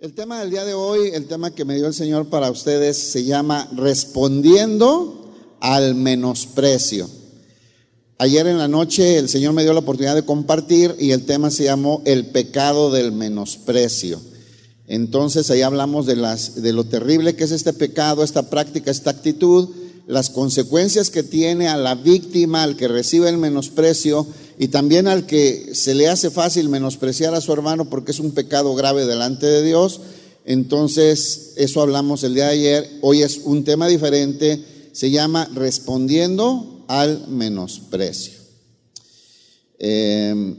El tema del día de hoy, el tema que me dio el Señor para ustedes se llama Respondiendo al menosprecio. Ayer en la noche el Señor me dio la oportunidad de compartir y el tema se llamó El pecado del menosprecio. Entonces ahí hablamos de, las, de lo terrible que es este pecado, esta práctica, esta actitud, las consecuencias que tiene a la víctima, al que recibe el menosprecio y también al que se le hace fácil menospreciar a su hermano porque es un pecado grave delante de Dios. Entonces, eso hablamos el día de ayer. Hoy es un tema diferente. Se llama respondiendo al menosprecio. Eh,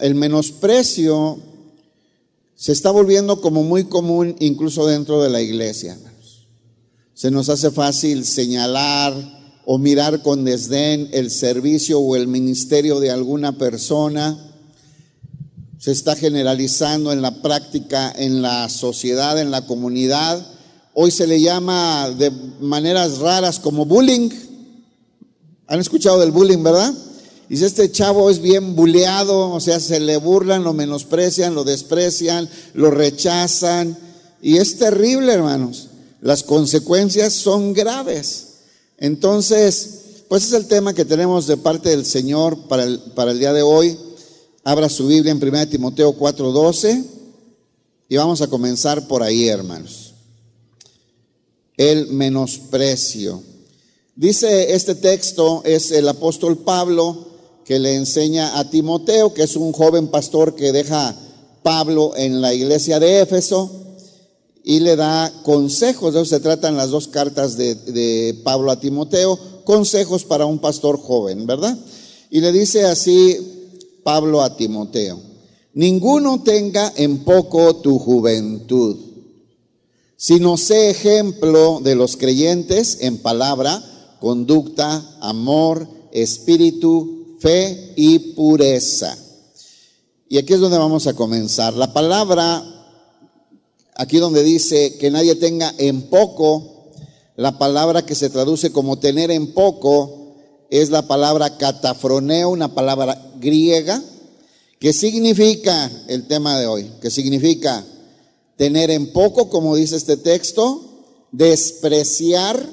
el menosprecio se está volviendo como muy común incluso dentro de la iglesia. Se nos hace fácil señalar, o mirar con desdén el servicio o el ministerio de alguna persona. Se está generalizando en la práctica, en la sociedad, en la comunidad. Hoy se le llama de maneras raras como bullying. ¿Han escuchado del bullying, verdad? Dice, este chavo es bien buleado, o sea, se le burlan, lo menosprecian, lo desprecian, lo rechazan. Y es terrible, hermanos. Las consecuencias son graves. Entonces, pues es el tema que tenemos de parte del Señor para el, para el día de hoy. Abra su Biblia en 1 Timoteo 4:12 y vamos a comenzar por ahí, hermanos. El menosprecio. Dice este texto, es el apóstol Pablo que le enseña a Timoteo, que es un joven pastor que deja Pablo en la iglesia de Éfeso y le da consejos. De eso se tratan las dos cartas de, Pablo a Timoteo, consejos para un pastor joven, ¿verdad? Y le dice así Pablo a Timoteo, ninguno tenga en poco tu juventud, sino sé ejemplo de los creyentes en palabra, conducta, amor, espíritu, fe y pureza. Y aquí es donde vamos a comenzar. La palabra aquí donde dice que nadie tenga en poco, la palabra que se traduce como tener en poco es la palabra catafroneo, una palabra griega, que significa el tema de hoy, que significa tener en poco, como dice este texto, despreciar,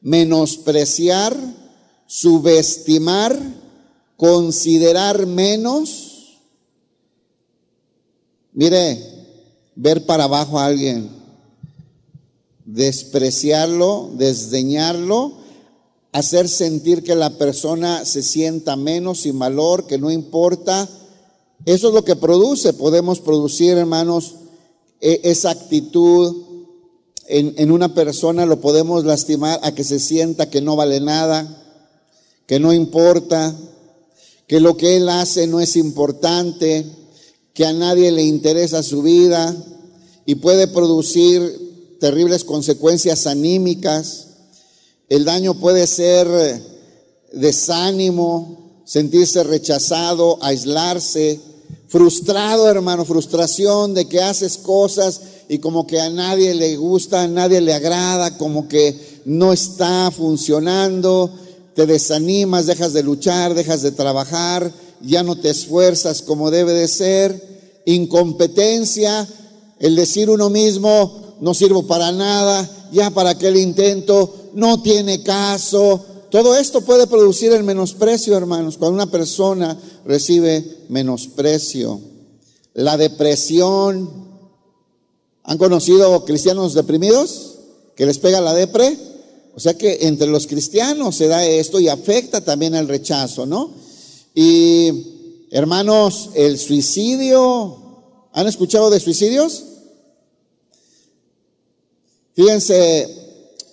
menospreciar, subestimar, considerar menos. Mire, ver para abajo a alguien, despreciarlo, desdeñarlo, hacer sentir que la persona se sienta menos sin valor, que no importa. Eso es lo que produce. Podemos producir, hermanos, e, esa actitud en, en, una persona, lo podemos lastimar a que se sienta que no vale nada, que no importa, que lo que él hace no es importante que a nadie le interesa su vida y puede producir terribles consecuencias anímicas. El daño puede ser desánimo, sentirse rechazado, aislarse, frustrado, hermano, frustración de que haces cosas y como que a nadie le gusta, a nadie le agrada, como que no está funcionando, te desanimas, dejas de luchar, dejas de trabajar, ya no te esfuerzas como debe de ser, incompetencia, el decir uno mismo, no sirvo para nada, ya para aquel intento, no tiene caso. Todo esto puede producir el menosprecio, hermanos, cuando una persona recibe menosprecio. La depresión. ¿Han conocido cristianos deprimidos? Que les pega la depre. O sea que entre los cristianos se da esto y afecta también el rechazo, ¿no? Y hermanos, el suicidio, ¿han escuchado de suicidios? Fíjense,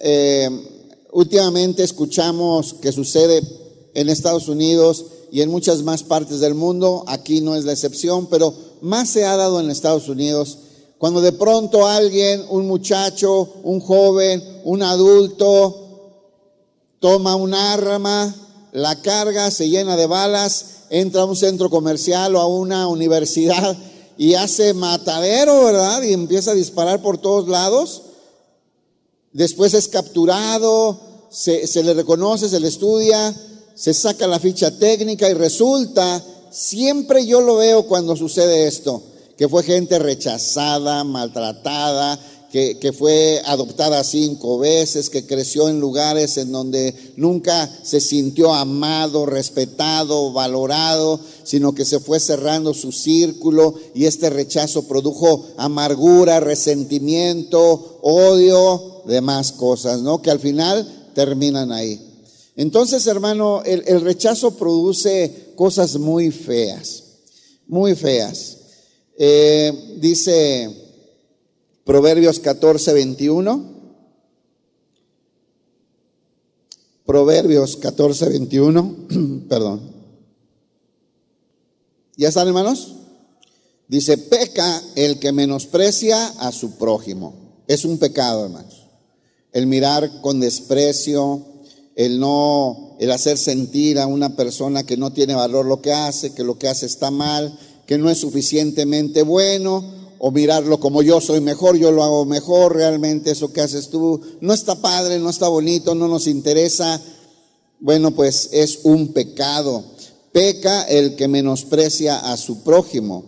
eh, últimamente escuchamos que sucede en Estados Unidos y en muchas más partes del mundo, aquí no es la excepción, pero más se ha dado en Estados Unidos, cuando de pronto alguien, un muchacho, un joven, un adulto, toma un arma, la carga, se llena de balas, entra a un centro comercial o a una universidad y hace matadero, ¿verdad? Y empieza a disparar por todos lados. Después es capturado, se, le reconoce, se le estudia, se saca la ficha técnica y resulta, siempre yo lo veo cuando sucede esto, que fue gente rechazada, maltratada, que, fue adoptada cinco veces, que creció en lugares en donde nunca se sintió amado, respetado, valorado, sino que se fue cerrando su círculo y este rechazo produjo amargura, resentimiento, odio, demás cosas, ¿no? Que al final terminan ahí. Entonces, hermano, el, rechazo produce cosas muy feas, muy feas. Eh, dice Proverbios 14, 21. Proverbios 14, 21. Perdón. ¿Ya están, hermanos? Dice, peca el que menosprecia a su prójimo. Es un pecado, hermanos. El mirar con desprecio, el no, el hacer sentir a una persona que no tiene valor lo que hace, que lo que hace está mal, que no es suficientemente bueno, o mirarlo como yo soy mejor, yo lo hago mejor, realmente eso que haces tú no está padre, no está bonito, no nos interesa. Bueno, pues es un pecado. Peca el que menosprecia a su prójimo,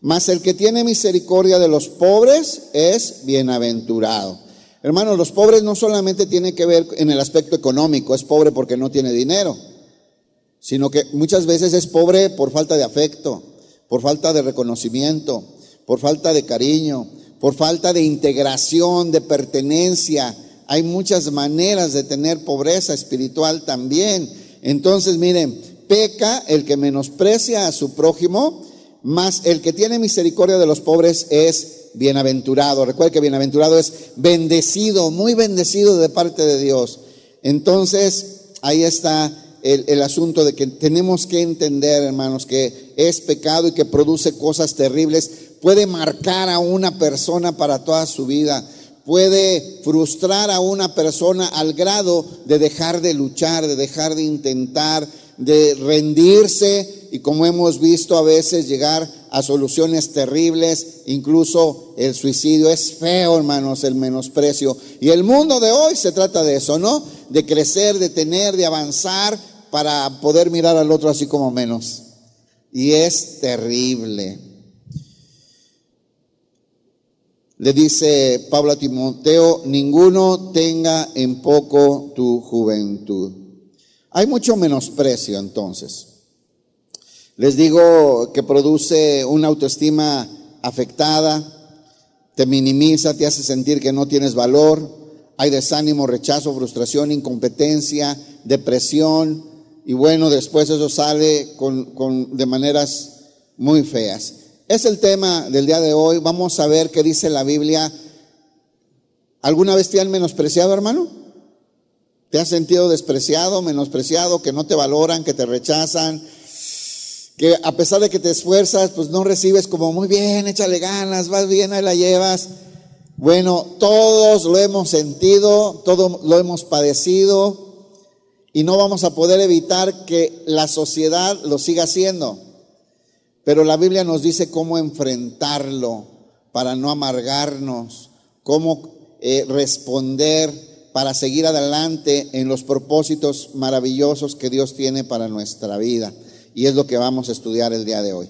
mas el que tiene misericordia de los pobres es bienaventurado. Hermanos, los pobres no solamente tienen que ver en el aspecto económico, es pobre porque no tiene dinero, sino que muchas veces es pobre por falta de afecto, por falta de reconocimiento, por falta de cariño, por falta de integración, de pertenencia. Hay muchas maneras de tener pobreza espiritual también. Entonces, miren, peca el que menosprecia a su prójimo, más el que tiene misericordia de los pobres es bienaventurado. Recuerda que bienaventurado es bendecido, muy bendecido de parte de Dios. Entonces, ahí está el, asunto de que tenemos que entender, hermanos, que es pecado y que produce cosas terribles. Puede marcar a una persona para toda su vida. Puede frustrar a una persona al grado de dejar de luchar, de dejar de intentar, de rendirse y como hemos visto a veces llegar a soluciones terribles, incluso el suicidio. Es feo, hermanos, el menosprecio. Y el mundo de hoy se trata de eso, ¿no? De crecer, de tener, de avanzar, para poder mirar al otro así como menos. Y es terrible. Le dice Pablo a Timoteo, ninguno tenga en poco tu juventud. Hay mucho menosprecio entonces. Les digo que produce una autoestima afectada, te minimiza, te hace sentir que no tienes valor, hay desánimo, rechazo, frustración, incompetencia, depresión, y bueno, después eso sale con, de maneras muy feas. Es el tema del día de hoy. Vamos a ver qué dice la Biblia. ¿Alguna vez te han menospreciado, hermano? ¿Te has sentido despreciado, menospreciado, que no te valoran, que te rechazan? Que a pesar de que te esfuerzas, pues no recibes como muy bien, échale ganas, vas bien, ahí la llevas. Bueno, todos lo hemos sentido, todos lo hemos padecido y no vamos a poder evitar que la sociedad lo siga haciendo. Pero la Biblia nos dice cómo enfrentarlo para no amargarnos, cómo eh, responder para seguir adelante en los propósitos maravillosos que Dios tiene para nuestra vida. Y es lo que vamos a estudiar el día de hoy.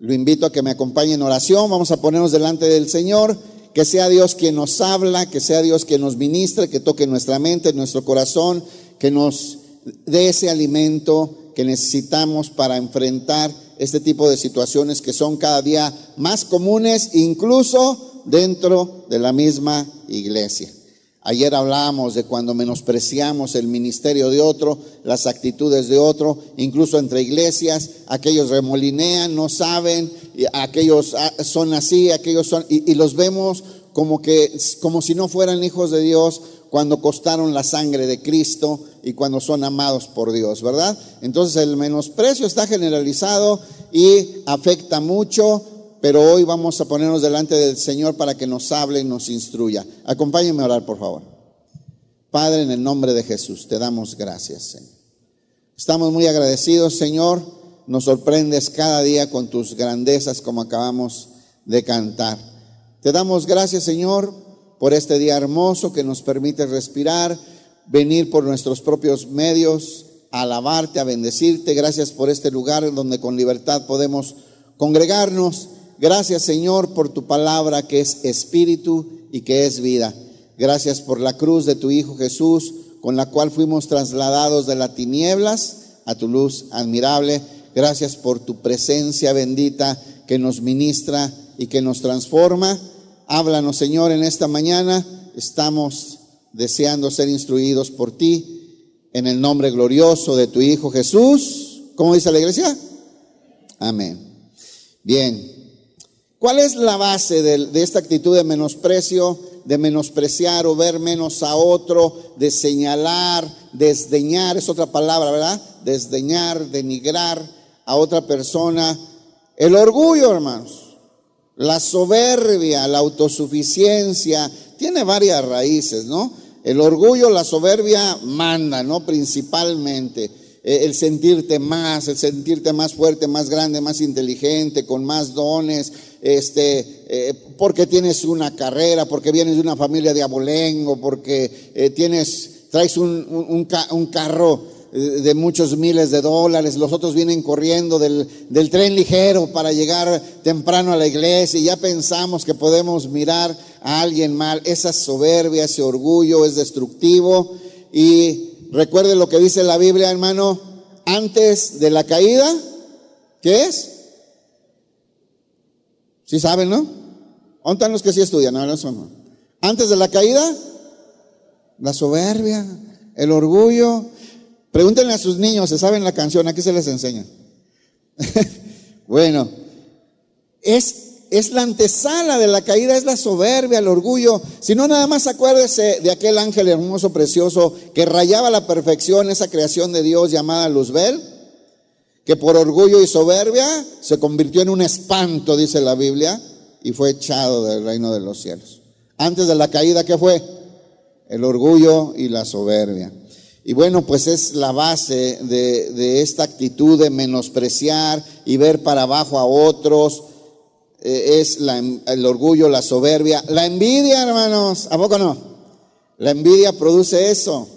Lo invito a que me acompañe en oración. Vamos a ponernos delante del Señor. Que sea Dios quien nos habla, que sea Dios quien nos ministre, que toque nuestra mente, nuestro corazón, que nos dé ese alimento que necesitamos para enfrentar este tipo de situaciones que son cada día más comunes, incluso dentro de la misma iglesia. Ayer hablábamos de cuando menospreciamos el ministerio de otro, las actitudes de otro, incluso entre iglesias, aquellos remolinean, no saben, aquellos ah, son así, aquellos son, y, y los vemos como que, como si no fueran hijos de Dios, cuando costaron la sangre de Cristo y cuando son amados por Dios, ¿verdad? Entonces el menosprecio está generalizado y afecta mucho, pero hoy vamos a ponernos delante del Señor para que nos hable y nos instruya. Acompáñenme a orar, por favor. Padre, en el nombre de Jesús, te damos gracias, Señor. Estamos muy agradecidos, Señor. Nos sorprendes cada día con tus grandezas como acabamos de cantar. Te damos gracias, Señor, por este día hermoso que nos permite respirar, venir por nuestros propios medios, a alabarte, a bendecirte. Gracias por este lugar donde con libertad podemos congregarnos. Gracias Señor por tu palabra que es espíritu y que es vida. Gracias por la cruz de tu Hijo Jesús, con la cual fuimos trasladados de las tinieblas a tu luz admirable. Gracias por tu presencia bendita que nos ministra y que nos transforma. Háblanos, Señor, en esta mañana. Estamos deseando ser instruidos por ti en el nombre glorioso de tu Hijo Jesús. ¿Cómo dice la iglesia? Amén. Bien. ¿Cuál es la base de, esta actitud de menosprecio? de menospreciar o ver menos a otro, de señalar, desdeñar, es otra palabra, ¿verdad? Desdeñar, denigrar a otra persona. El orgullo, hermanos, la soberbia, la autosuficiencia, tiene varias raíces, ¿no? El orgullo, la soberbia manda, ¿no? Principalmente. Eh, el sentirte más, el sentirte más fuerte, más grande, más inteligente, con más dones, este, eh, porque tienes una carrera, porque vienes de una familia de abolengo, porque eh, tienes, traes un, un, carro de muchos miles de dólares, los otros vienen corriendo del, del, tren ligero para llegar temprano a la iglesia y ya pensamos que podemos mirar a alguien mal. Esa soberbia, ese orgullo es destructivo y Recuerde lo que dice la Biblia, hermano, antes de la caída, ¿qué es? ¿Sí saben, no? ¿Dónde los que sí estudian? No, no Antes de la caída, la soberbia, el orgullo. Pregúntenle a sus niños, ¿se saben la canción? Aquí se les enseña. bueno, es es la antesala de la caída, es la soberbia, el orgullo. Si no, nada más acuérdese de aquel ángel hermoso, precioso, que rayaba la perfección, esa creación de Dios llamada Luzbel, que por orgullo y soberbia se convirtió en un espanto, dice la Biblia, y fue echado del reino de los cielos. Antes de la caída, ¿qué fue? El orgullo y la soberbia. Y bueno, pues es la base de, esta actitud de menospreciar y ver para abajo a otros eh, es el orgullo, la soberbia, la envidia, hermanos, ¿a poco no? La envidia produce eso.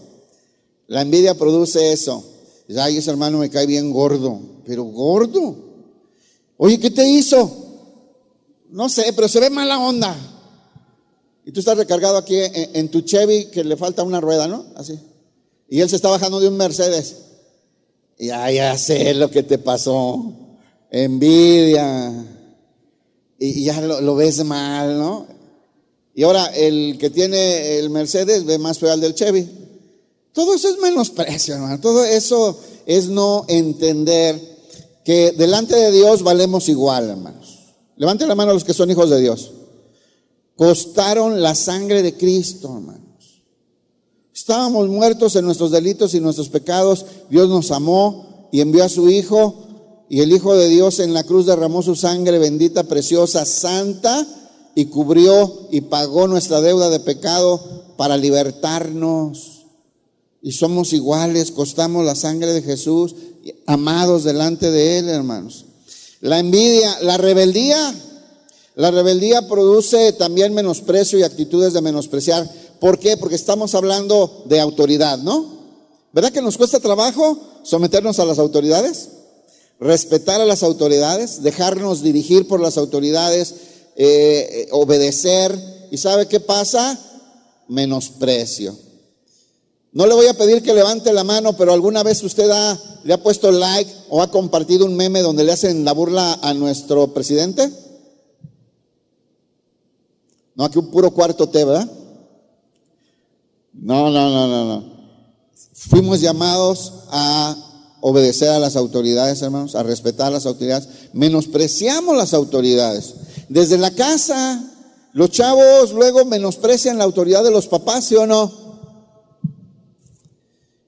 La envidia produce eso. Ay, ese hermano me cae bien gordo, pero gordo. Oye, ¿qué te hizo? No sé, pero se ve mala onda. Y tú estás recargado aquí en, en tu Chevy que le falta una rueda, ¿no? Así. Y él se está bajando de un Mercedes. Ya, ya sé lo que te pasó. Envidia y ya lo, ves mal, ¿no? Y ahora el que tiene el Mercedes ve más feo al del Chevy. Todo eso es menosprecio, hermano. Todo eso es no entender que delante de Dios valemos igual, hermanos. Levanten la mano a los que son hijos de Dios. Costaron la sangre de Cristo, hermanos. Estábamos muertos en nuestros delitos y nuestros pecados. Dios nos amó y envió a su Hijo y el Hijo de Dios en la cruz derramó su sangre bendita, preciosa, santa, y cubrió y pagó nuestra deuda de pecado para libertarnos. Y somos iguales, costamos la sangre de Jesús, amados delante de Él, hermanos. La envidia, la rebeldía, la rebeldía produce también menosprecio y actitudes de menospreciar. ¿Por qué? Porque estamos hablando de autoridad, ¿no? ¿Verdad que nos cuesta trabajo someternos a las autoridades? respetar a las autoridades, dejarnos dirigir por las autoridades, eh, eh, obedecer. ¿Y sabe qué pasa? Menosprecio. No le voy a pedir que levante la mano, pero alguna vez usted ha, le ha puesto like o ha compartido un meme donde le hacen la burla a nuestro presidente. No, aquí un puro cuarto T, ¿verdad? No, no, no, no, no. Fuimos llamados a obedecer a las autoridades, hermanos, a respetar a las autoridades. Menospreciamos las autoridades. Desde la casa, los chavos luego menosprecian la autoridad de los papás, ¿sí o no?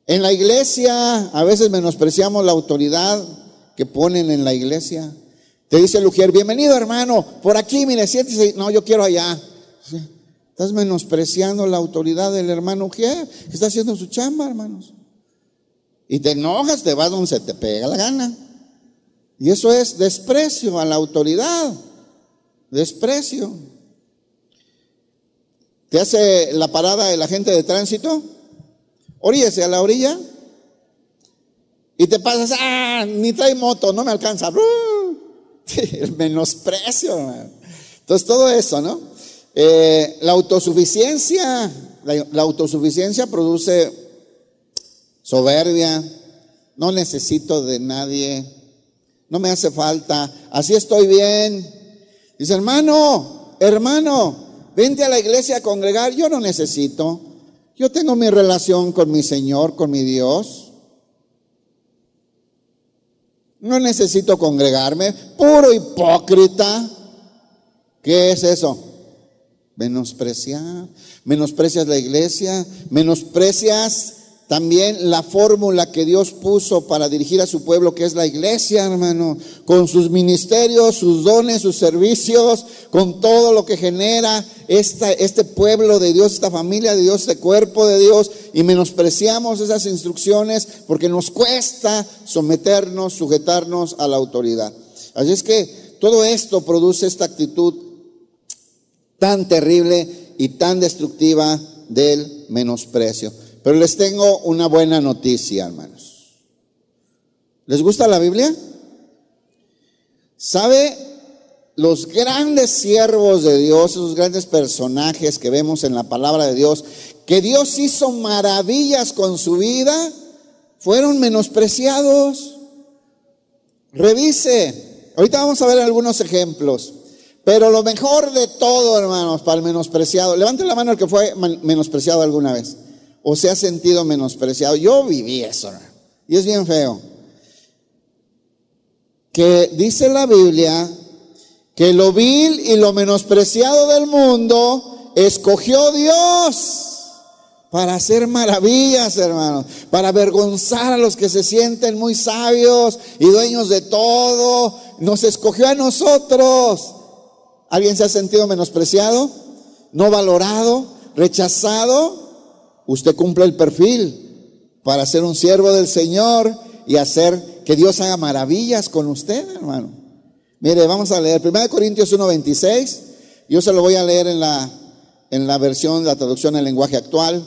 En la iglesia a veces menospreciamos la autoridad que ponen en la iglesia. Te dice el Ujier, bienvenido hermano, por aquí, mire, siéntese. No, yo quiero allá. Estás menospreciando la autoridad del hermano que está haciendo su chamba, hermanos. Y te enojas, te vas donde se te pega la gana. Y eso es desprecio a la autoridad. Desprecio. Te hace la parada el agente de tránsito. Oríese a la orilla. Y te pasas, ah, ni trae moto, no me alcanza. el menosprecio. Entonces todo eso, ¿no? Eh, la autosuficiencia, la autosuficiencia produce soberbia, no necesito de nadie, no me hace falta, así estoy bien. Dice, hermano, hermano, vente a la iglesia a congregar, yo no necesito, yo tengo mi relación con mi Señor, con mi Dios. No necesito congregarme, puro hipócrita. ¿Qué es eso? Menospreciar, menosprecias la iglesia, menosprecias también la fórmula que Dios puso para dirigir a su pueblo, que es la iglesia, hermano, con sus ministerios, sus dones, sus servicios, con todo lo que genera esta, este pueblo de Dios, esta familia de Dios, este cuerpo de Dios, y menospreciamos esas instrucciones porque nos cuesta someternos, sujetarnos a la autoridad. Así es que todo esto produce esta actitud tan terrible y tan destructiva del menosprecio. Pero les tengo una buena noticia, hermanos. ¿Les gusta la Biblia? ¿Sabe los grandes siervos de Dios, esos grandes personajes que vemos en la palabra de Dios, que Dios hizo maravillas con su vida, fueron menospreciados? Revise. Ahorita vamos a ver algunos ejemplos. Pero lo mejor de todo, hermanos, para el menospreciado, levante la mano el que fue menospreciado alguna vez o se ha sentido menospreciado. Yo viví eso y es bien feo. Que dice la Biblia que lo vil y lo menospreciado del mundo escogió Dios para hacer maravillas, hermanos, para avergonzar a los que se sienten muy sabios y dueños de todo. Nos escogió a nosotros. ¿Alguien se ha sentido menospreciado? ¿No valorado? ¿Rechazado? usted cumple el perfil para ser un siervo del Señor y hacer que Dios haga maravillas con usted, hermano. Mire, vamos a leer 1 Corintios 1:26. Yo se lo voy a leer en la, en la versión, la traducción en lenguaje actual.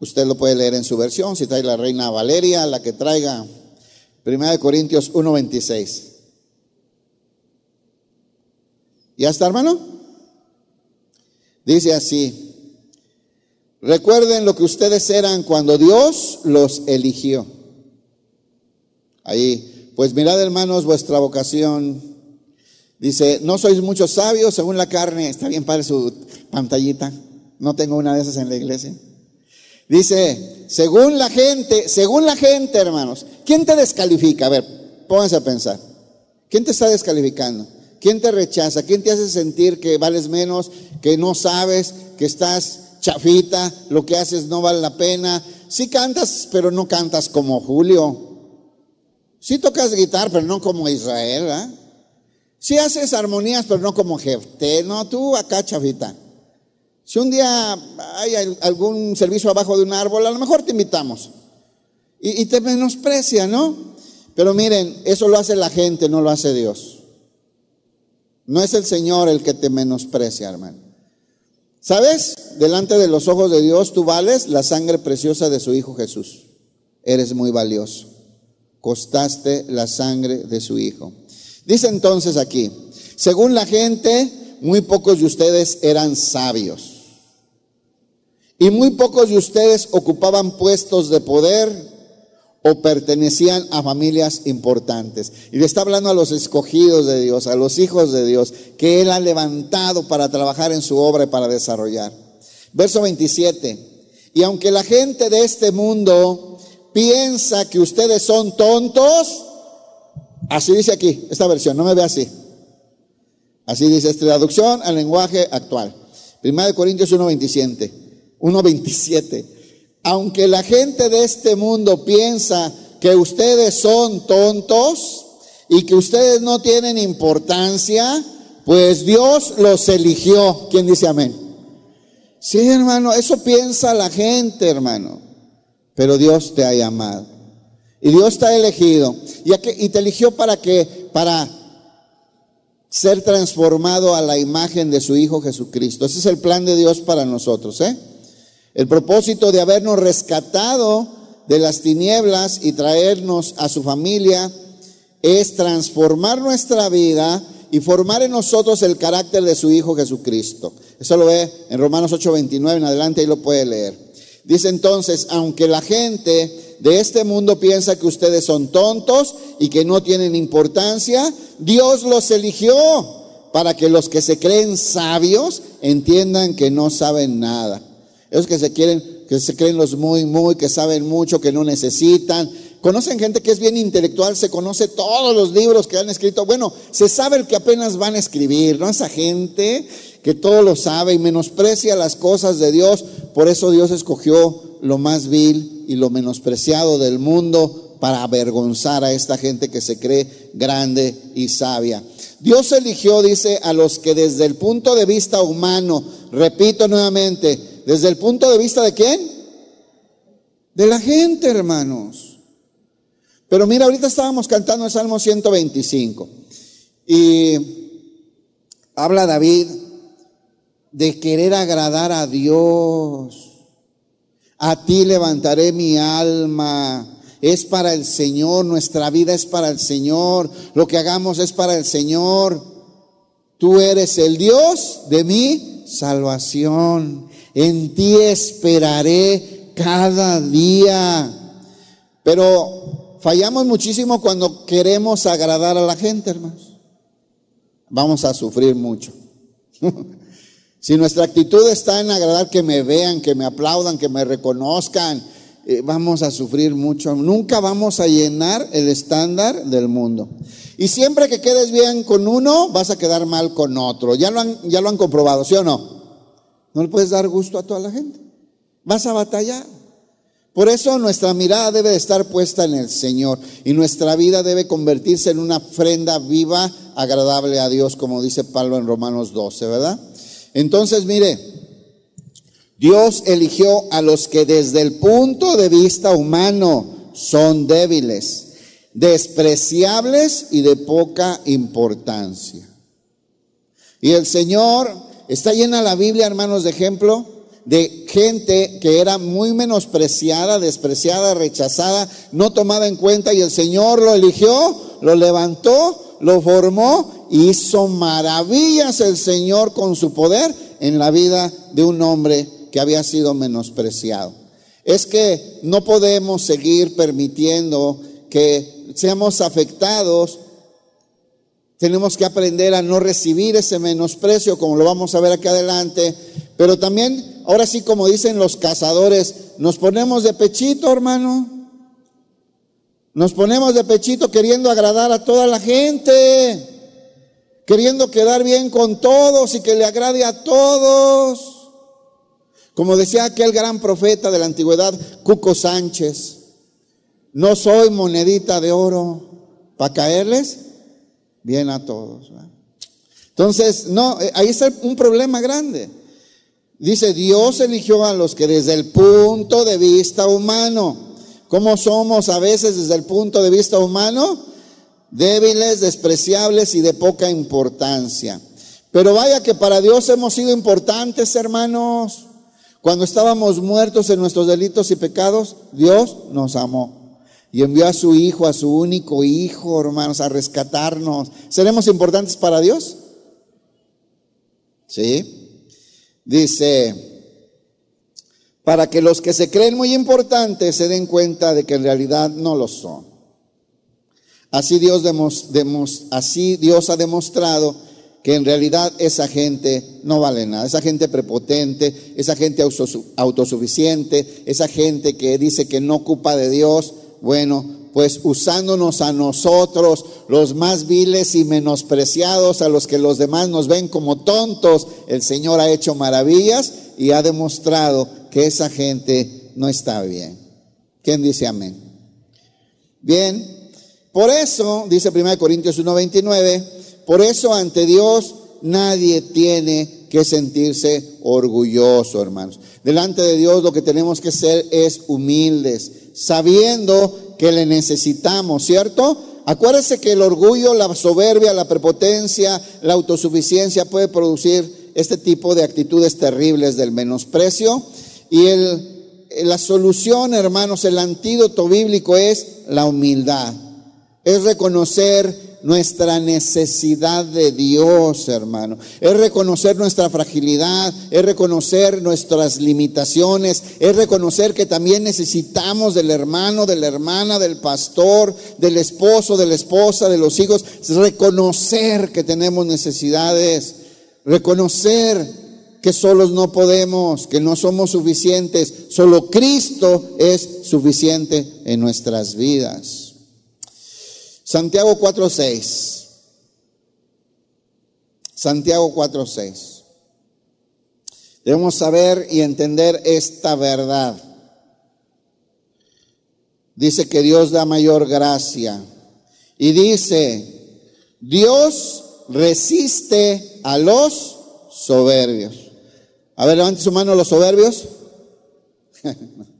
Usted lo puede leer en su versión, si trae la Reina Valeria, la que traiga 1 Corintios 1:26. ¿Ya está, hermano? Dice así, Recuerden lo que ustedes eran cuando Dios los eligió. Ahí, pues mirad hermanos vuestra vocación. Dice, no sois muchos sabios según la carne. Está bien padre su pantallita. No tengo una de esas en la iglesia. Dice, según la gente, según la gente, hermanos, ¿quién te descalifica? A ver, pónganse a pensar. ¿Quién te está descalificando? ¿Quién te rechaza? ¿Quién te hace sentir que vales menos, que no sabes, que estás chafita, lo que haces no vale la pena. Sí cantas, pero no cantas como Julio. Sí tocas guitarra, pero no como Israel. ¿eh? Sí haces armonías, pero no como Jefté. No, tú acá, chafita. Si un día hay algún servicio abajo de un árbol, a lo mejor te invitamos. Y te menosprecia, ¿no? Pero miren, eso lo hace la gente, no lo hace Dios. No es el Señor el que te menosprecia, hermano. ¿Sabes? Delante de los ojos de Dios tú vales la sangre preciosa de su Hijo Jesús. Eres muy valioso. Costaste la sangre de su Hijo. Dice entonces aquí, según la gente, muy pocos de ustedes eran sabios. Y muy pocos de ustedes ocupaban puestos de poder o pertenecían a familias importantes. Y le está hablando a los escogidos de Dios, a los hijos de Dios, que Él ha levantado para trabajar en su obra y para desarrollar. Verso 27. Y aunque la gente de este mundo piensa que ustedes son tontos, así dice aquí, esta versión, no me ve así. Así dice esta traducción al lenguaje actual. Primera de Corintios 1.27. 1.27 aunque la gente de este mundo piensa que ustedes son tontos y que ustedes no tienen importancia, pues Dios los eligió. ¿Quién dice amén? Sí, hermano, eso piensa la gente, hermano. Pero Dios te ha llamado. Y Dios te ha elegido. ¿Y, te eligió para qué? Para ser transformado a la imagen de su Hijo Jesucristo. Ese es el plan de Dios para nosotros, ¿eh? El propósito de habernos rescatado de las tinieblas y traernos a su familia es transformar nuestra vida y formar en nosotros el carácter de su Hijo Jesucristo. Eso lo ve en Romanos 8:29 en adelante y lo puede leer. Dice entonces, aunque la gente de este mundo piensa que ustedes son tontos y que no tienen importancia, Dios los eligió para que los que se creen sabios entiendan que no saben nada. Esos que se quieren, que se creen los muy, muy, que saben mucho, que no necesitan, Conocen gente que es bien intelectual, se conoce todos los libros que han escrito. Bueno, se sabe el que apenas van a escribir, ¿no? Esa gente que todo lo sabe y menosprecia las cosas de Dios. Por eso Dios escogió lo más vil y lo menospreciado del mundo para avergonzar a esta gente que se cree grande y sabia. Dios eligió, dice, a los que desde el punto de vista humano, repito nuevamente, desde el punto de vista de quién? De la gente, hermanos. Pero mira, ahorita estábamos cantando el Salmo 125 y habla David de querer agradar a Dios. A ti levantaré mi alma. Es para el Señor, nuestra vida es para el Señor, lo que hagamos es para el Señor. Tú eres el Dios de mi salvación. En ti esperaré cada día. Pero Fallamos muchísimo cuando queremos agradar a la gente, hermanos. Vamos a sufrir mucho. si nuestra actitud está en agradar que me vean, que me aplaudan, que me reconozcan, eh, vamos a sufrir mucho. Nunca vamos a llenar el estándar del mundo. Y siempre que quedes bien con uno, vas a quedar mal con otro. Ya lo han, ya lo han comprobado, ¿sí o no? No le puedes dar gusto a toda la gente. Vas a batallar. Por eso nuestra mirada debe estar puesta en el Señor y nuestra vida debe convertirse en una ofrenda viva, agradable a Dios, como dice Pablo en Romanos 12, ¿verdad? Entonces, mire, Dios eligió a los que desde el punto de vista humano son débiles, despreciables y de poca importancia. Y el Señor, está llena la Biblia, hermanos, de ejemplo de gente que era muy menospreciada, despreciada, rechazada, no tomada en cuenta y el Señor lo eligió, lo levantó, lo formó hizo maravillas el Señor con su poder en la vida de un hombre que había sido menospreciado. Es que no podemos seguir permitiendo que seamos afectados tenemos que aprender a no recibir ese menosprecio, como lo vamos a ver aquí adelante. Pero también, ahora sí, como dicen los cazadores, nos ponemos de pechito, hermano. Nos ponemos de pechito queriendo agradar a toda la gente, queriendo quedar bien con todos y que le agrade a todos. Como decía aquel gran profeta de la antigüedad, Cuco Sánchez, no soy monedita de oro para caerles bien a todos. Entonces, no, eh, ahí está un problema grande. Dice, Dios eligió a los que desde el punto de vista humano, ¿cómo somos a veces desde el punto de vista humano? Débiles, despreciables y de poca importancia. Pero vaya que para Dios hemos sido importantes, hermanos. Cuando estábamos muertos en nuestros delitos y pecados, Dios nos amó y envió a su Hijo, a su único Hijo, hermanos, a rescatarnos. ¿Seremos importantes para Dios? Sí. Dice, para que los que se creen muy importantes se den cuenta de que en realidad no lo son. Así Dios, así Dios ha demostrado que en realidad esa gente no vale nada, esa gente prepotente, esa gente autosuficiente, esa gente que dice que no ocupa de Dios, bueno, pues usándonos a nosotros, los más viles y menospreciados, a los que los demás nos ven como tontos, el Señor ha hecho maravillas y ha demostrado que esa gente no está bien. ¿Quién dice amén? Bien, por eso, dice 1 Corintios 1:29, por eso ante Dios nadie tiene que sentirse orgulloso, hermanos. Delante de Dios lo que tenemos que ser es humildes sabiendo que le necesitamos, ¿cierto? Acuérdese que el orgullo, la soberbia, la prepotencia, la autosuficiencia puede producir este tipo de actitudes terribles del menosprecio. Y la solución, hermanos, el antídoto bíblico es la humildad. Es reconocer nuestra necesidad de Dios, hermano. Es reconocer nuestra fragilidad, es reconocer nuestras limitaciones, es reconocer que también necesitamos del hermano, de la hermana, del pastor, del esposo, de la esposa, de los hijos. Es reconocer que tenemos necesidades, reconocer que solos no podemos, que no somos suficientes. Solo Cristo es suficiente en nuestras vidas. Santiago 4.6. Santiago 4.6. Debemos saber y entender esta verdad. Dice que Dios da mayor gracia. Y dice, Dios resiste a los soberbios. A ver, levante su mano los soberbios.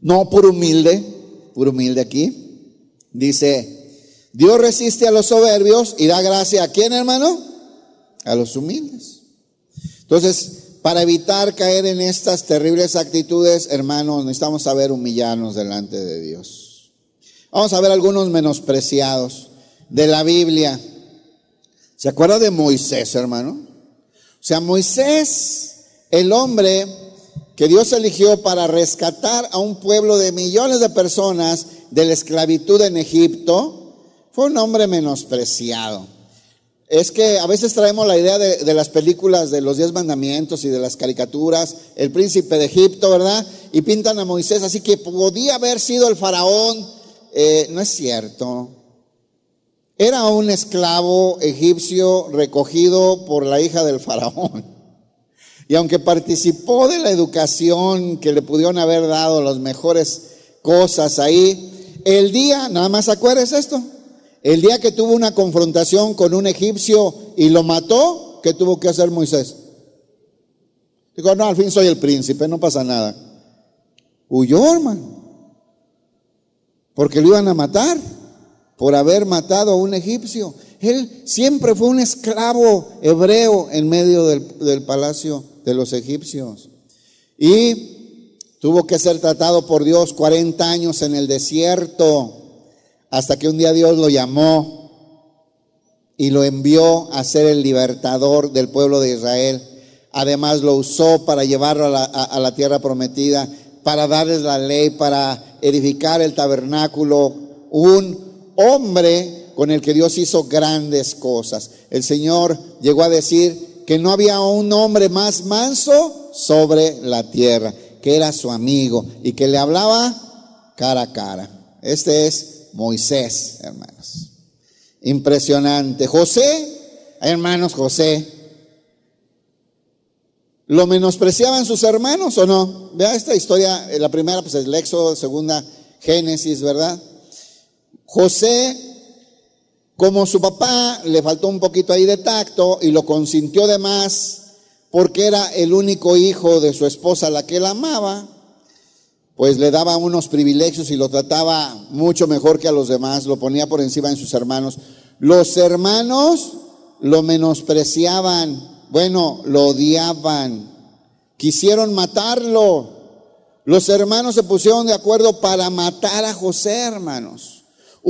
No por humilde, por humilde aquí. Dice, Dios resiste a los soberbios y da gracia a quién, hermano? A los humildes. Entonces, para evitar caer en estas terribles actitudes, hermanos, necesitamos saber humillarnos delante de Dios. Vamos a ver algunos menospreciados de la Biblia. ¿Se acuerda de Moisés, hermano? O sea, Moisés, el hombre que Dios eligió para rescatar a un pueblo de millones de personas de la esclavitud en Egipto, fue un hombre menospreciado. Es que a veces traemos la idea de, las películas de los diez mandamientos y de las caricaturas, el príncipe de Egipto, ¿verdad? Y pintan a Moisés así que podía haber sido el faraón. Eh, no es cierto. Era un esclavo egipcio recogido por la hija del faraón. Y aunque participó de la educación que le pudieron haber dado las mejores cosas ahí, el día, nada más acuerdes esto, el día que tuvo una confrontación con un egipcio y lo mató, ¿qué tuvo que hacer Moisés? Dijo, no, al fin soy el príncipe, no pasa nada. Huyó, hermano, porque lo iban a matar por haber matado a un egipcio. Él siempre fue un esclavo hebreo en medio del, del palacio de los egipcios. Y tuvo que ser tratado por Dios 40 años en el desierto, hasta que un día Dios lo llamó y lo envió a ser el libertador del pueblo de Israel. Además lo usó para llevarlo a la, a la tierra prometida, para darles la ley, para edificar el tabernáculo. Un hombre con el que Dios hizo grandes cosas. El Señor llegó a decir, que no había un hombre más manso sobre la tierra, que era su amigo y que le hablaba cara a cara. Este es Moisés, hermanos. Impresionante. José, hermanos, José. ¿Lo menospreciaban sus hermanos o no? Vea esta historia, la primera pues es el Éxodo, segunda Génesis, ¿verdad? José como su papá le faltó un poquito ahí de tacto y lo consintió de más porque era el único hijo de su esposa la que él amaba, pues le daba unos privilegios y lo trataba mucho mejor que a los demás, lo ponía por encima de sus hermanos. Los hermanos lo menospreciaban, bueno, lo odiaban, quisieron matarlo. Los hermanos se pusieron de acuerdo para matar a José, hermanos.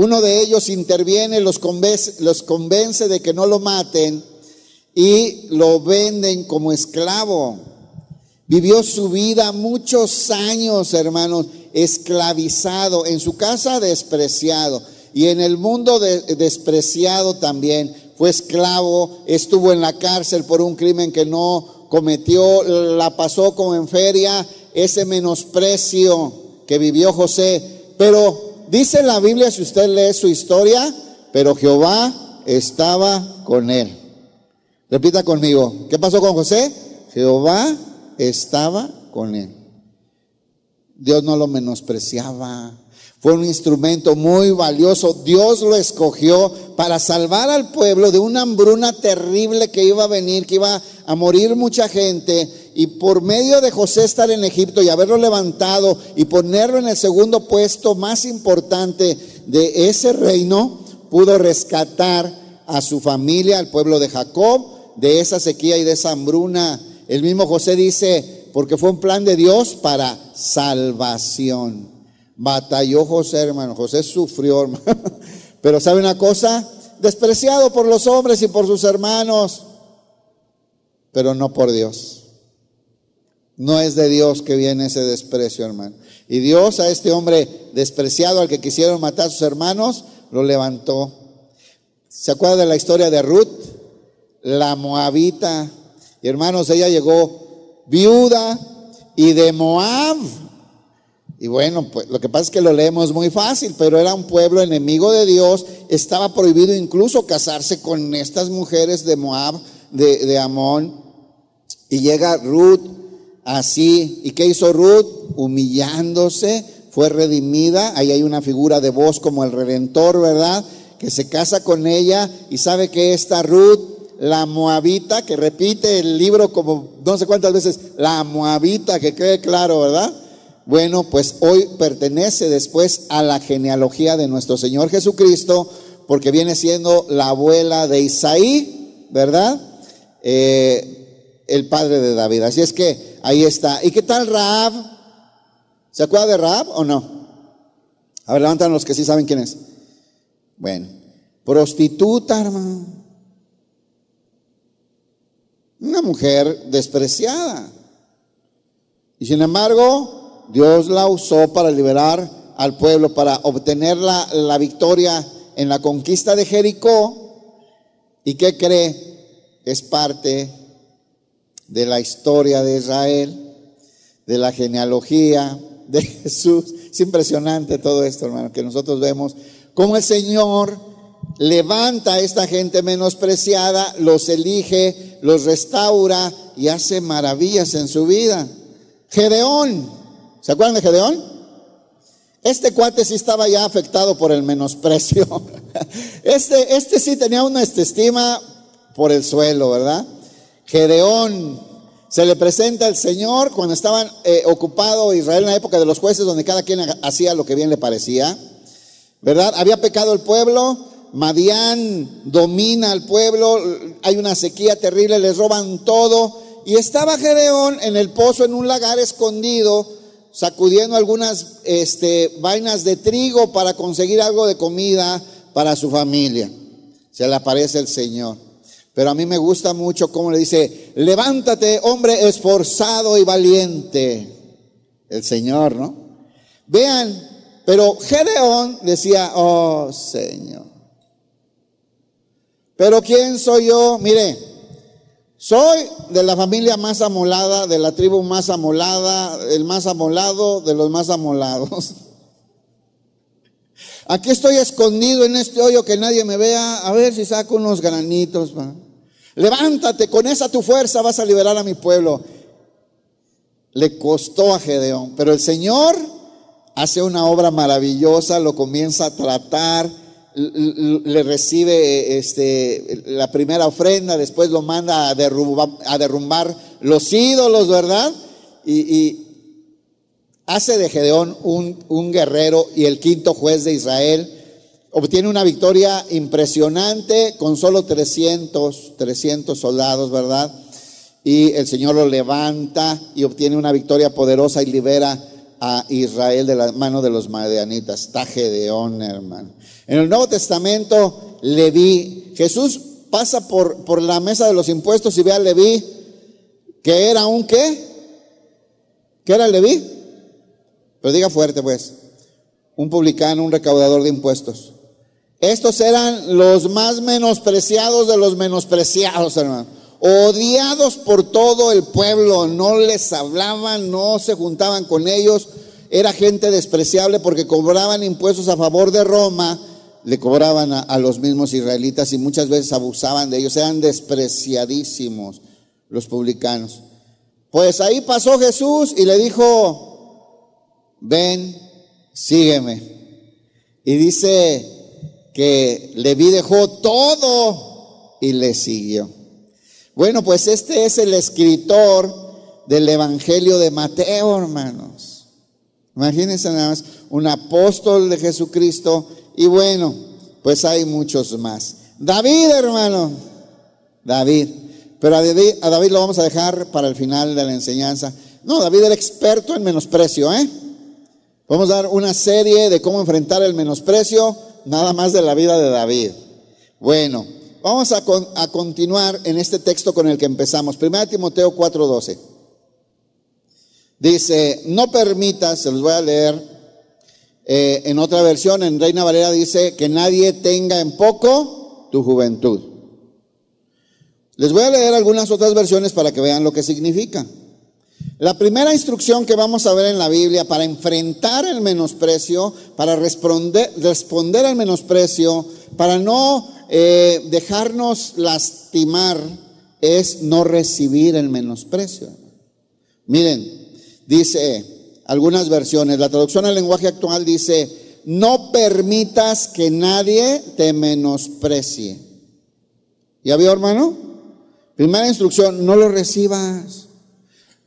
Uno de ellos interviene, los convence, los convence de que no lo maten y lo venden como esclavo. Vivió su vida muchos años, hermanos, esclavizado, en su casa despreciado y en el mundo despreciado también. Fue esclavo, estuvo en la cárcel por un crimen que no cometió, la pasó como en feria, ese menosprecio que vivió José. Pero dice la Biblia, si usted lee su historia, pero Jehová estaba con él. Repita conmigo, ¿qué pasó con José? Jehová estaba con él. Dios no lo menospreciaba. Fue un instrumento muy valioso. Dios lo escogió para salvar al pueblo de una hambruna terrible que iba a venir, que iba a morir mucha gente. Y por medio de José estar en Egipto y haberlo levantado y ponerlo en el segundo puesto más importante de ese reino, pudo rescatar a su familia, al pueblo de Jacob, de esa sequía y de esa hambruna. El mismo José dice, porque fue un plan de Dios para salvación. Batalló José, hermano. José sufrió, hermano. Pero ¿sabe una cosa? Despreciado por los hombres y por sus hermanos, pero no por Dios. No es de Dios que viene ese desprecio, hermano. Y Dios a este hombre despreciado al que quisieron matar a sus hermanos, lo levantó. ¿Se acuerda de la historia de Ruth? La moabita. Y hermanos, ella llegó viuda y de Moab. Y bueno, pues lo que pasa es que lo leemos muy fácil, pero era un pueblo enemigo de Dios. Estaba prohibido incluso casarse con estas mujeres de Moab, de, de Amón. Y llega Ruth así. ¿Y qué hizo Ruth? Humillándose, fue redimida. Ahí hay una figura de voz como el redentor, ¿verdad? Que se casa con ella y sabe que esta Ruth, la moabita, que repite el libro como no sé cuántas veces, la moabita, que quede claro, ¿verdad? Bueno, pues hoy pertenece después a la genealogía de nuestro Señor Jesucristo, porque viene siendo la abuela de Isaí, ¿verdad? Eh, el padre de David. Así es que ahí está. ¿Y qué tal Raab? ¿Se acuerda de Raab o no? A ver, levantan los que sí saben quién es. Bueno, prostituta, hermano. Una mujer despreciada. Y sin embargo, Dios la usó para liberar al pueblo, para obtener la, la victoria en la conquista de Jericó. ¿Y qué cree? Es parte de la historia de Israel, de la genealogía de Jesús. Es impresionante todo esto, hermano, que nosotros vemos cómo el Señor levanta a esta gente menospreciada, los elige, los restaura y hace maravillas en su vida. Gedeón, ¿se acuerdan de Gedeón? Este cuate sí estaba ya afectado por el menosprecio. Este, este sí tenía una estima por el suelo, ¿verdad? Gedeón se le presenta al Señor cuando estaban eh, ocupado Israel en la época de los jueces, donde cada quien hacía lo que bien le parecía. ¿Verdad? Había pecado el pueblo, Madián domina al pueblo, hay una sequía terrible, les roban todo. Y estaba Gedeón en el pozo, en un lagar escondido, sacudiendo algunas este, vainas de trigo para conseguir algo de comida para su familia. Se le aparece el Señor. Pero a mí me gusta mucho cómo le dice, levántate, hombre esforzado y valiente. El Señor, ¿no? Vean, pero Gedeón decía, oh Señor. Pero ¿quién soy yo? Mire, soy de la familia más amolada, de la tribu más amolada, el más amolado de los más amolados. Aquí estoy escondido en este hoyo que nadie me vea. A ver si saco unos granitos. Levántate, con esa tu fuerza vas a liberar a mi pueblo. Le costó a Gedeón, pero el Señor hace una obra maravillosa, lo comienza a tratar, le recibe este, la primera ofrenda, después lo manda a derrumbar, a derrumbar los ídolos, ¿verdad? y, hace de Gedeón un, guerrero y el quinto juez de Israel. Obtiene una victoria impresionante con solo 300, 300 soldados, ¿verdad? Y el Señor lo levanta y obtiene una victoria poderosa y libera a Israel de la mano de los madianitas. Está Gedeón, hermano. En el Nuevo Testamento, Leví, Jesús pasa por, por la mesa de los impuestos y ve a Leví, que era un qué? ¿Qué era Leví? Pero diga fuerte pues, un publicano, un recaudador de impuestos. Estos eran los más menospreciados de los menospreciados, hermano. Odiados por todo el pueblo, no les hablaban, no se juntaban con ellos. Era gente despreciable porque cobraban impuestos a favor de Roma, le cobraban a, a los mismos israelitas y muchas veces abusaban de ellos. Eran despreciadísimos los publicanos. Pues ahí pasó Jesús y le dijo, ven, sígueme. Y dice que Leví dejó todo y le siguió. Bueno, pues este es el escritor del Evangelio de Mateo, hermanos. Imagínense nada más, un apóstol de Jesucristo y bueno, pues hay muchos más. David, hermano, David. Pero a David, a David lo vamos a dejar para el final de la enseñanza. No, David era experto en menosprecio, ¿eh? Vamos a dar una serie de cómo enfrentar el menosprecio, nada más de la vida de David. Bueno, vamos a, continuar en este texto con el que empezamos. 1 Timoteo 4:12. Dice, no permitas, se los voy a leer eh, en otra versión, en Reina Valera dice, que nadie tenga en poco tu juventud. Les voy a leer algunas otras versiones para que vean lo que significa. La primera instrucción que vamos a ver en la Biblia para enfrentar el menosprecio, para responder, responder al menosprecio, para no eh, dejarnos lastimar, es no recibir el menosprecio. Miren, dice algunas versiones, la traducción al lenguaje actual dice, no permitas que nadie te menosprecie. ¿Ya vio, hermano? Primera instrucción, no lo recibas.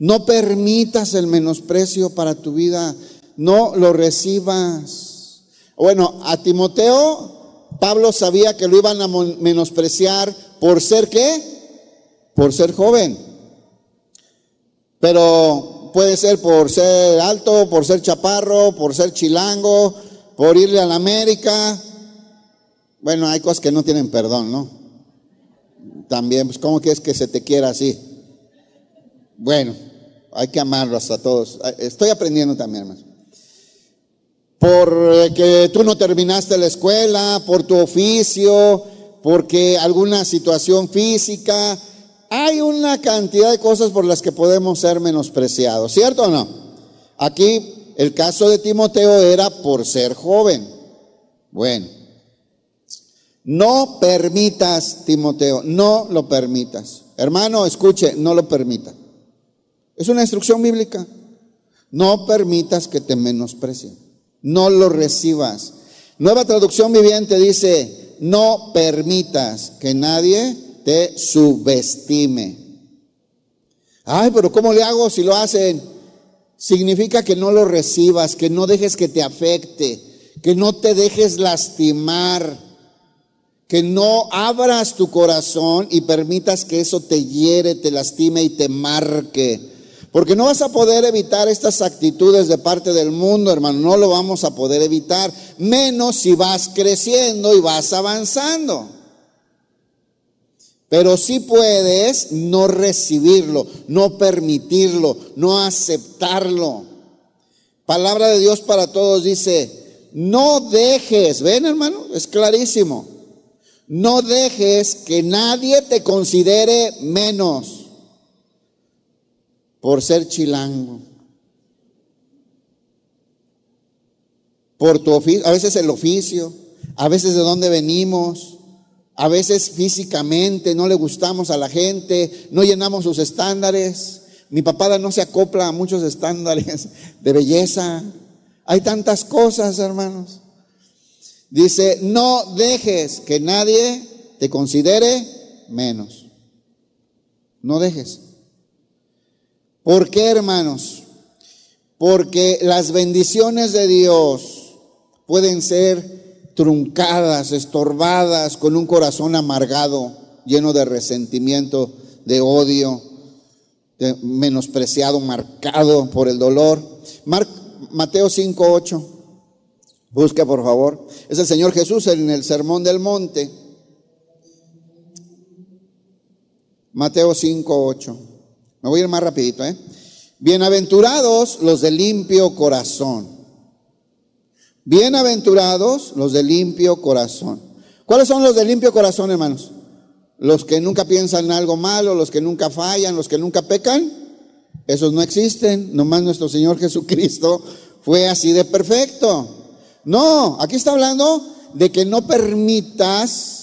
No permitas el menosprecio para tu vida. No lo recibas. Bueno, a Timoteo, Pablo sabía que lo iban a menospreciar por ser qué? Por ser joven. Pero puede ser por ser alto, por ser chaparro, por ser chilango, por irle a la América. Bueno, hay cosas que no tienen perdón, ¿no? También, pues, ¿cómo quieres que se te quiera así? Bueno, hay que amarlos a todos. Estoy aprendiendo también, hermano. Porque tú no terminaste la escuela, por tu oficio, porque alguna situación física. Hay una cantidad de cosas por las que podemos ser menospreciados, ¿cierto o no? Aquí el caso de Timoteo era por ser joven. Bueno, no permitas, Timoteo, no lo permitas. Hermano, escuche, no lo permita. Es una instrucción bíblica. No permitas que te menosprecien. No lo recibas. Nueva traducción viviente dice, no permitas que nadie te subestime. Ay, pero ¿cómo le hago si lo hacen? Significa que no lo recibas, que no dejes que te afecte, que no te dejes lastimar, que no abras tu corazón y permitas que eso te hiere, te lastime y te marque. Porque no vas a poder evitar estas actitudes de parte del mundo, hermano. No lo vamos a poder evitar. Menos si vas creciendo y vas avanzando. Pero sí puedes no recibirlo, no permitirlo, no aceptarlo. Palabra de Dios para todos dice, no dejes, ven hermano, es clarísimo, no dejes que nadie te considere menos por ser chilango, por tu oficio, a veces el oficio, a veces de dónde venimos, a veces físicamente no le gustamos a la gente, no llenamos sus estándares. Mi papá no se acopla a muchos estándares de belleza. Hay tantas cosas, hermanos. Dice, no dejes que nadie te considere menos. No dejes. ¿Por qué, hermanos? Porque las bendiciones de Dios pueden ser truncadas, estorbadas, con un corazón amargado, lleno de resentimiento, de odio, menospreciado, marcado por el dolor. Mateo 5, 8. Busca, por favor. Es el Señor Jesús en el Sermón del Monte. Mateo 5, 8. Me voy a ir más rapidito, ¿eh? Bienaventurados los de limpio corazón. Bienaventurados los de limpio corazón. ¿Cuáles son los de limpio corazón, hermanos? Los que nunca piensan algo malo, los que nunca fallan, los que nunca pecan. Esos no existen. Nomás nuestro Señor Jesucristo fue así de perfecto. No, aquí está hablando de que no permitas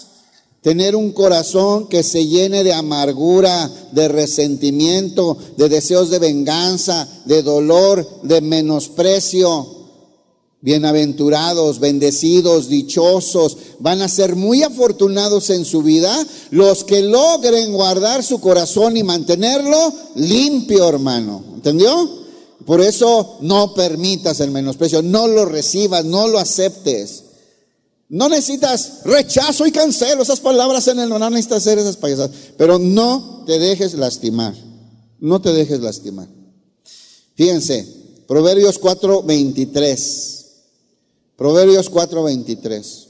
Tener un corazón que se llene de amargura, de resentimiento, de deseos de venganza, de dolor, de menosprecio. Bienaventurados, bendecidos, dichosos, van a ser muy afortunados en su vida los que logren guardar su corazón y mantenerlo limpio, hermano. ¿Entendió? Por eso no permitas el menosprecio, no lo recibas, no lo aceptes. No necesitas rechazo y cancelo esas palabras en el no necesitas hacer esas payasadas, pero no te dejes lastimar. No te dejes lastimar. Fíjense, Proverbios 4:23. Proverbios 4:23.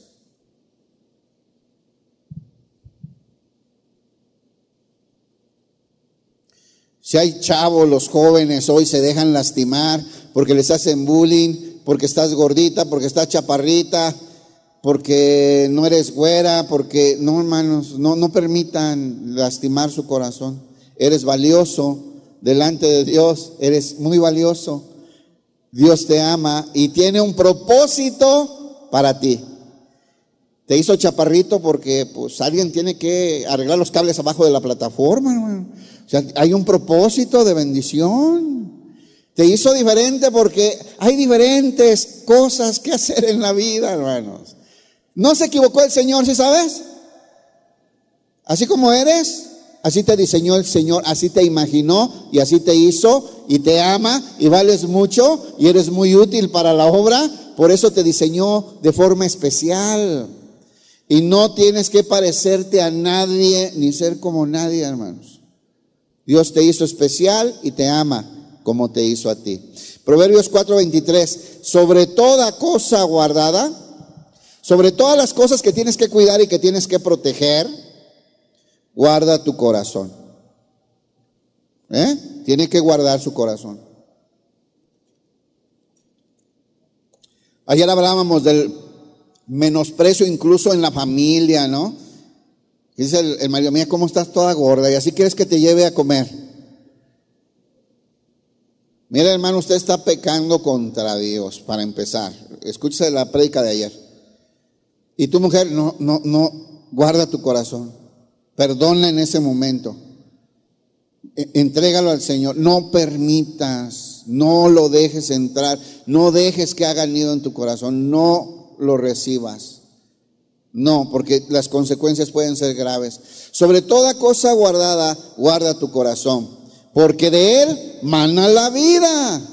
Si hay chavos, los jóvenes hoy se dejan lastimar porque les hacen bullying, porque estás gordita, porque estás chaparrita, porque no eres güera, porque no, hermanos, no, no permitan lastimar su corazón. Eres valioso delante de Dios, eres muy valioso. Dios te ama y tiene un propósito para ti. Te hizo chaparrito porque pues alguien tiene que arreglar los cables abajo de la plataforma, hermano. O sea, hay un propósito de bendición. Te hizo diferente porque hay diferentes cosas que hacer en la vida, hermanos. No se equivocó el Señor, ¿sí sabes? Así como eres, así te diseñó el Señor, así te imaginó y así te hizo y te ama y vales mucho y eres muy útil para la obra. Por eso te diseñó de forma especial. Y no tienes que parecerte a nadie ni ser como nadie, hermanos. Dios te hizo especial y te ama como te hizo a ti. Proverbios 4:23, sobre toda cosa guardada, sobre todas las cosas que tienes que cuidar y que tienes que proteger, guarda tu corazón. ¿Eh? Tiene que guardar su corazón. Ayer hablábamos del menosprecio incluso en la familia, ¿no? Dice el, marido, mía, ¿cómo estás toda gorda? Y así quieres que te lleve a comer. Mira, hermano, usted está pecando contra Dios, para empezar. Escúchese la prédica de ayer. Y tu mujer, no, no, no, guarda tu corazón. Perdona en ese momento. E, entrégalo al Señor. No permitas, no lo dejes entrar. No dejes que haga nido en tu corazón. No lo recibas. No, porque las consecuencias pueden ser graves. Sobre toda cosa guardada, guarda tu corazón, porque de él mana la vida.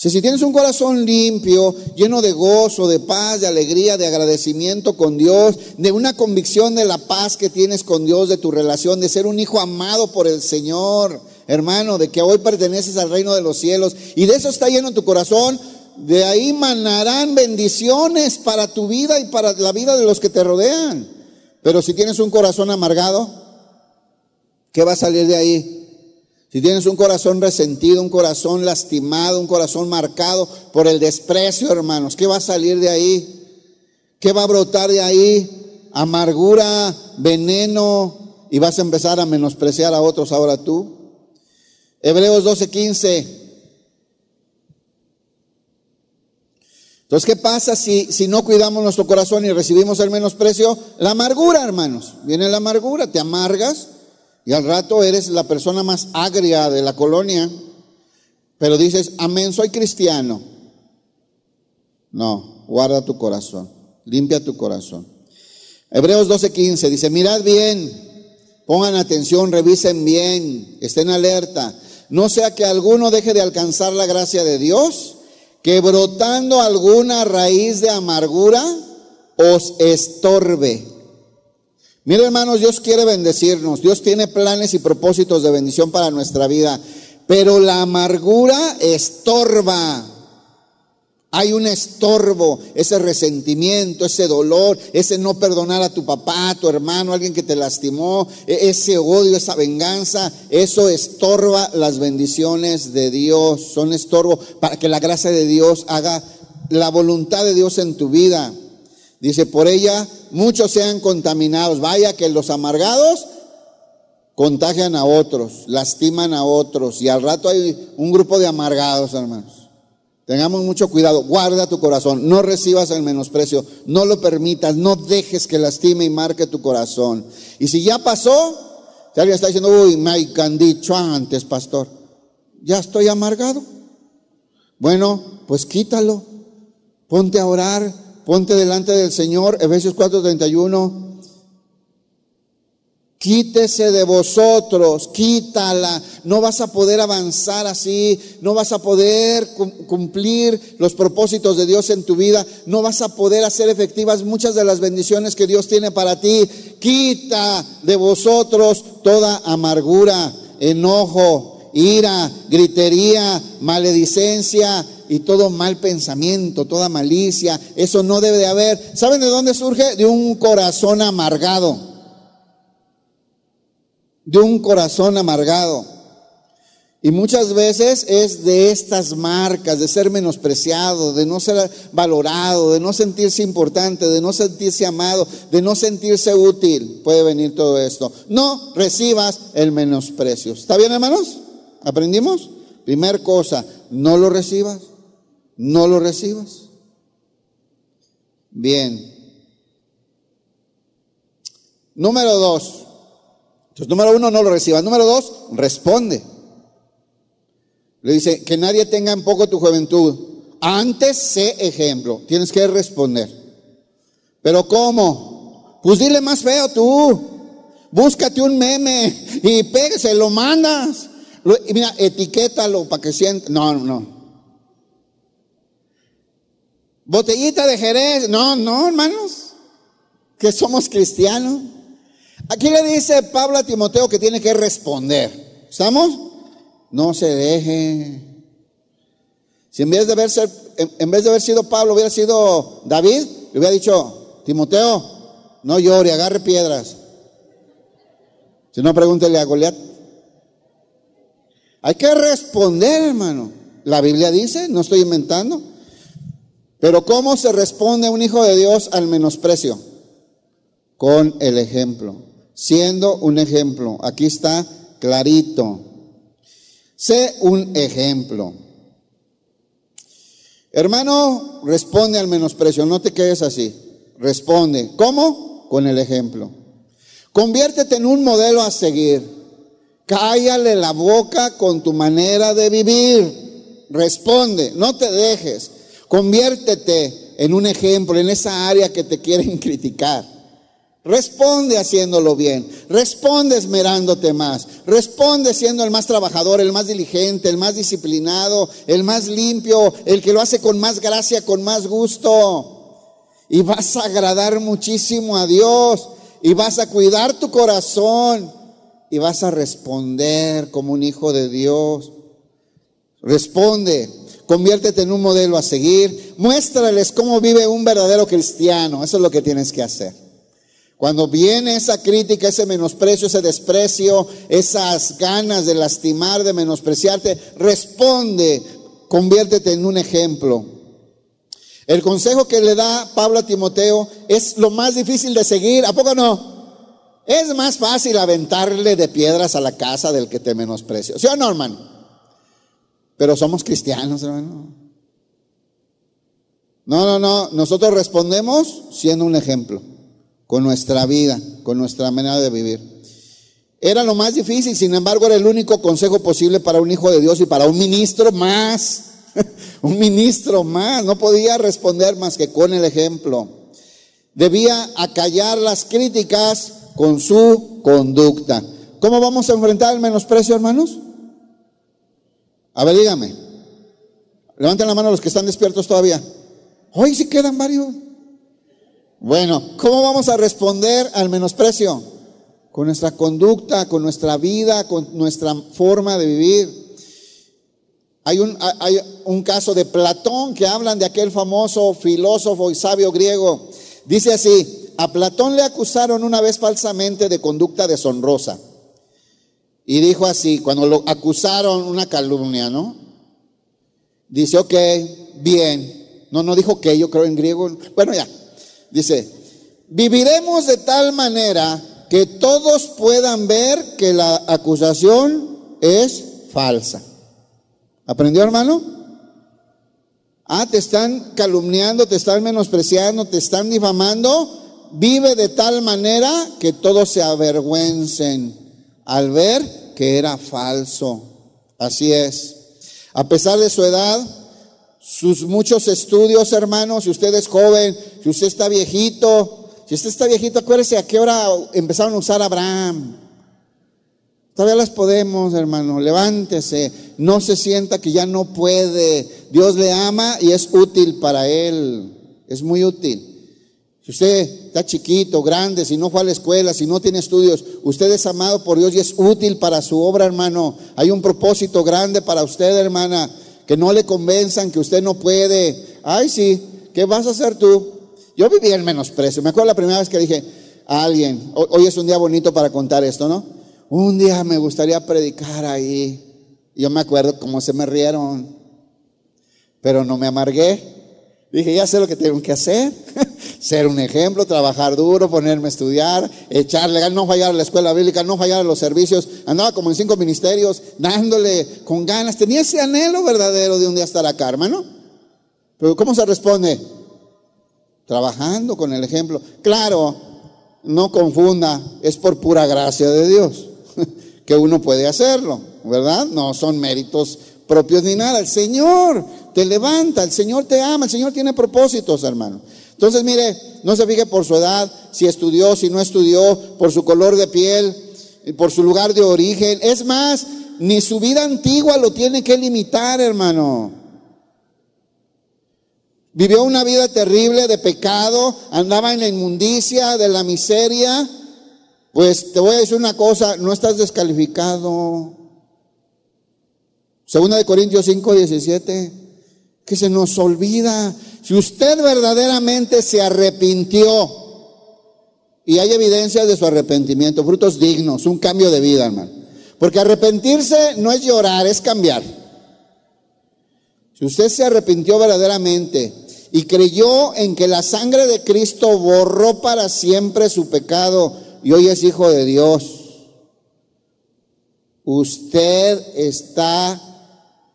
Si, si tienes un corazón limpio, lleno de gozo, de paz, de alegría, de agradecimiento con Dios, de una convicción de la paz que tienes con Dios, de tu relación, de ser un hijo amado por el Señor, hermano, de que hoy perteneces al reino de los cielos, y de eso está lleno tu corazón, de ahí manarán bendiciones para tu vida y para la vida de los que te rodean. Pero si tienes un corazón amargado, ¿qué va a salir de ahí? Si tienes un corazón resentido, un corazón lastimado, un corazón marcado por el desprecio, hermanos, ¿qué va a salir de ahí? ¿Qué va a brotar de ahí? Amargura, veneno, y vas a empezar a menospreciar a otros ahora tú. Hebreos 12:15. Entonces, ¿qué pasa si, si no cuidamos nuestro corazón y recibimos el menosprecio? La amargura, hermanos. Viene la amargura, te amargas y al rato eres la persona más agria de la colonia, pero dices, amén, soy cristiano. No, guarda tu corazón, limpia tu corazón. Hebreos 12:15 dice, mirad bien, pongan atención, revisen bien, estén alerta, no sea que alguno deje de alcanzar la gracia de Dios que brotando alguna raíz de amargura os estorbe. Mire hermanos, Dios quiere bendecirnos, Dios tiene planes y propósitos de bendición para nuestra vida, pero la amargura estorba. Hay un estorbo, ese resentimiento, ese dolor, ese no perdonar a tu papá, a tu hermano, alguien que te lastimó, e-, ese odio, esa venganza, eso estorba las bendiciones de Dios, son estorbo para que la gracia de Dios haga la voluntad de Dios en tu vida. Dice, por ella muchos sean contaminados. Vaya que los amargados contagian a otros, lastiman a otros, y al rato hay un grupo de amargados, hermanos. Tengamos mucho cuidado, guarda tu corazón, no recibas el menosprecio, no lo permitas, no dejes que lastime y marque tu corazón. Y si ya pasó, si alguien está diciendo, uy, me han dicho antes, pastor, ya estoy amargado. Bueno, pues quítalo, ponte a orar, ponte delante del Señor, Efesios 4:31. Quítese de vosotros, quítala. No vas a poder avanzar así, no vas a poder cumplir los propósitos de Dios en tu vida, no vas a poder hacer efectivas muchas de las bendiciones que Dios tiene para ti. Quita de vosotros toda amargura, enojo, ira, gritería, maledicencia, y todo mal pensamiento, toda malicia. Eso no debe de haber. ¿Saben de dónde surge? De un corazón amargado. De un corazón amargado. Y muchas veces es de estas marcas, de ser menospreciado, de no ser valorado, de no sentirse importante, de no sentirse amado, de no sentirse útil. Puede venir todo esto. No recibas el menosprecio. ¿Está bien, hermanos? ¿Aprendimos? Primer cosa, no lo recibas. No lo recibas. Bien. Número dos. Entonces, número uno, no lo recibas. Número dos, responde. Le dice, que nadie tenga en poco tu juventud. Antes sé ejemplo. Tienes que responder. Pero ¿cómo? Pues dile más feo tú. Búscate un meme y pégase, lo mandas. Y mira, etiquétalo para que sienta. No, no. Botellita de Jerez. No, no, hermanos. Que somos cristianos. Aquí le dice Pablo a Timoteo que tiene que responder. ¿Estamos? No se deje. Si en vez de haber, en vez de haber sido Pablo, hubiera sido David, le hubiera dicho, Timoteo, no llore, agarre piedras. Si no, pregúntele a Goliat. Hay que responder, hermano. La Biblia dice, no estoy inventando. Pero ¿cómo se responde un hijo de Dios al menosprecio? Con el ejemplo, siendo un ejemplo. Aquí está clarito. Sé un ejemplo. Hermano, responde al menosprecio, no te quedes así. Responde. ¿Cómo? Con el ejemplo. Conviértete en un modelo a seguir. Cállale la boca con tu manera de vivir. Responde, no te dejes. Conviértete en un ejemplo en esa área que te quieren criticar. Responde haciéndolo bien, responde esmerándote más, responde siendo el más trabajador, el más diligente, el más disciplinado, el más limpio, el que lo hace con más gracia, con más gusto. Y vas a agradar muchísimo a Dios y vas a cuidar tu corazón y vas a responder como un hijo de Dios. Responde, conviértete en un modelo a seguir, muéstrales cómo vive un verdadero cristiano. Eso es lo que tienes que hacer. Cuando viene esa crítica, ese menosprecio, ese desprecio, esas ganas de lastimar, de menospreciarte, responde, conviértete en un ejemplo. El consejo que le da Pablo a Timoteo es lo más difícil de seguir, ¿a poco no? Es más fácil aventarle de piedras a la casa del que te menosprecia. ¿Sí o? Pero somos cristianos, hermano. No, no, no. Nosotros respondemos siendo un ejemplo con nuestra vida, con nuestra manera de vivir. Era lo más difícil, sin embargo era el único consejo posible para un hijo de Dios y para un ministro más. un ministro más, no podía responder más que con el ejemplo. Debía acallar las críticas con su conducta. ¿Cómo vamos a enfrentar el menosprecio, hermanos? A ver, dígame. Levanten la mano los que están despiertos todavía. Hoy sí quedan varios. Bueno, ¿cómo vamos a responder al menosprecio? Con nuestra conducta, con nuestra vida, con nuestra forma de vivir. Hay un, hay un caso de Platón que hablan de aquel famoso filósofo y sabio griego. Dice así, a Platón le acusaron una vez falsamente de conducta deshonrosa. Y dijo así, cuando lo acusaron una calumnia, ¿no? Dice, ok, bien. No, no dijo que, yo creo en griego. Bueno, ya, Dice, viviremos de tal manera que todos puedan ver que la acusación es falsa. ¿Aprendió, hermano? Ah, te están calumniando, te están menospreciando, te están difamando. Vive de tal manera que todos se avergüencen al ver que era falso. Así es. A pesar de su edad, sus muchos estudios, hermanos, si usted es joven, si usted está viejito, si usted está viejito, acuérdese a qué hora empezaron a usar Abraham. Todavía las podemos, hermano. Levántese. No se sienta que ya no puede. Dios le ama y es útil para él. Es muy útil. Si usted está chiquito, grande, si no fue a la escuela, si no tiene estudios, usted es amado por Dios y es útil para su obra, hermano. Hay un propósito grande para usted, hermana que no le convenzan que usted no puede. Ay, sí, ¿qué vas a hacer tú? Yo viví el menosprecio. Me acuerdo la primera vez que dije a alguien, hoy es un día bonito para contar esto, ¿no? Un día me gustaría predicar ahí. Yo me acuerdo cómo se me rieron, pero no me amargué. Dije, ya sé lo que tengo que hacer. Ser un ejemplo, trabajar duro, ponerme a estudiar, echarle, no fallar a la escuela bíblica, no fallar a los servicios. Andaba como en cinco ministerios, dándole con ganas. Tenía ese anhelo verdadero de un día estar acá, hermano. Pero ¿cómo se responde? Trabajando con el ejemplo. Claro, no confunda, es por pura gracia de Dios que uno puede hacerlo, ¿verdad? No son méritos propios ni nada. El Señor te levanta, el Señor te ama, el Señor tiene propósitos, hermano. Entonces, mire, no se fije por su edad, si estudió, si no estudió, por su color de piel, por su lugar de origen. Es más, ni su vida antigua lo tiene que limitar, hermano. Vivió una vida terrible de pecado, andaba en la inmundicia, de la miseria. Pues te voy a decir una cosa, no estás descalificado. Segunda de Corintios 5, 17, que se nos olvida. Si usted verdaderamente se arrepintió y hay evidencias de su arrepentimiento, frutos dignos, un cambio de vida, hermano. Porque arrepentirse no es llorar, es cambiar. Si usted se arrepintió verdaderamente y creyó en que la sangre de Cristo borró para siempre su pecado y hoy es hijo de Dios, usted está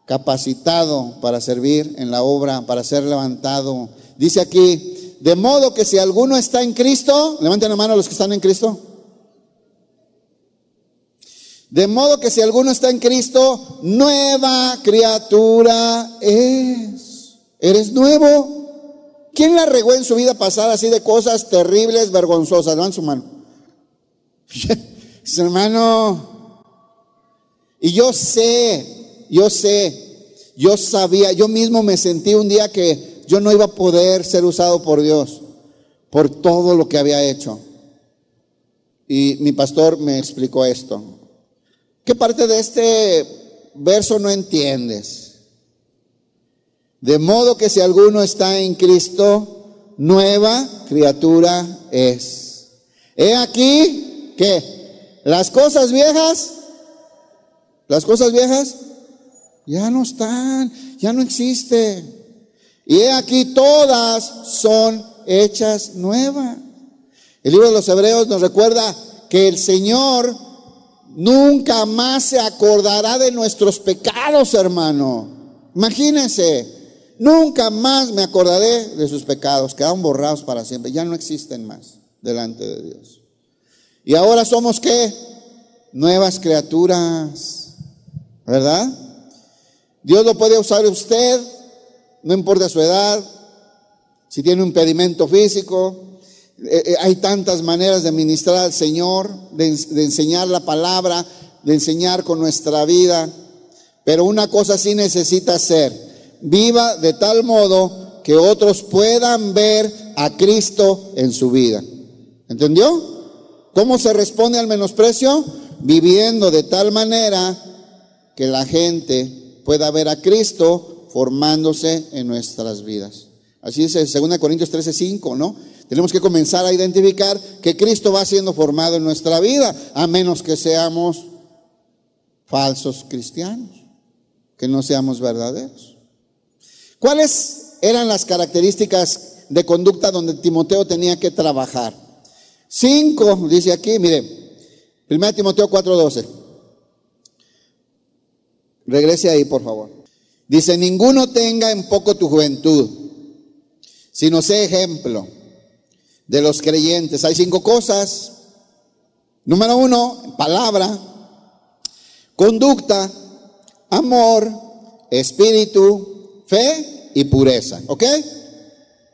capacitado para servir en la obra, para ser levantado. Dice aquí, de modo que si alguno está en Cristo, levanten la mano los que están en Cristo. De modo que si alguno está en Cristo, nueva criatura es. Eres nuevo. ¿Quién la regó en su vida pasada así de cosas terribles, vergonzosas? Levanten su mano. hermano, y yo sé, yo sé, yo sabía, yo mismo me sentí un día que yo no iba a poder ser usado por Dios por todo lo que había hecho. Y mi pastor me explicó esto. ¿Qué parte de este verso no entiendes? De modo que si alguno está en Cristo, nueva criatura es. He aquí que las cosas viejas, las cosas viejas ya no están, ya no existe. Y he aquí todas son hechas nuevas. El libro de los Hebreos nos recuerda que el Señor nunca más se acordará de nuestros pecados, hermano. Imagínense, Nunca más me acordaré de sus pecados, quedaron borrados para siempre, ya no existen más delante de Dios. Y ahora somos qué? Nuevas criaturas, ¿verdad? Dios lo puede usar usted, no importa su edad, si tiene un impedimento físico, eh, eh, hay tantas maneras de ministrar al Señor, de, de enseñar la palabra, de enseñar con nuestra vida, pero una cosa sí necesita hacer, viva de tal modo que otros puedan ver a Cristo en su vida. ¿Entendió? ¿Cómo se responde al menosprecio? Viviendo de tal manera que la gente pueda ver a Cristo formándose en nuestras vidas. Así dice 2 Corintios 13, 5, ¿no? Tenemos que comenzar a identificar que Cristo va siendo formado en nuestra vida, a menos que seamos falsos cristianos, que no seamos verdaderos. ¿Cuáles eran las características de conducta donde Timoteo tenía que trabajar? Cinco, dice aquí, mire, 1 Timoteo 4:12. Regrese ahí, por favor. Dice, ninguno tenga en poco tu juventud, sino sé ejemplo de los creyentes. Hay cinco cosas. Número uno, palabra, conducta, amor, espíritu, fe y pureza. ¿Ok?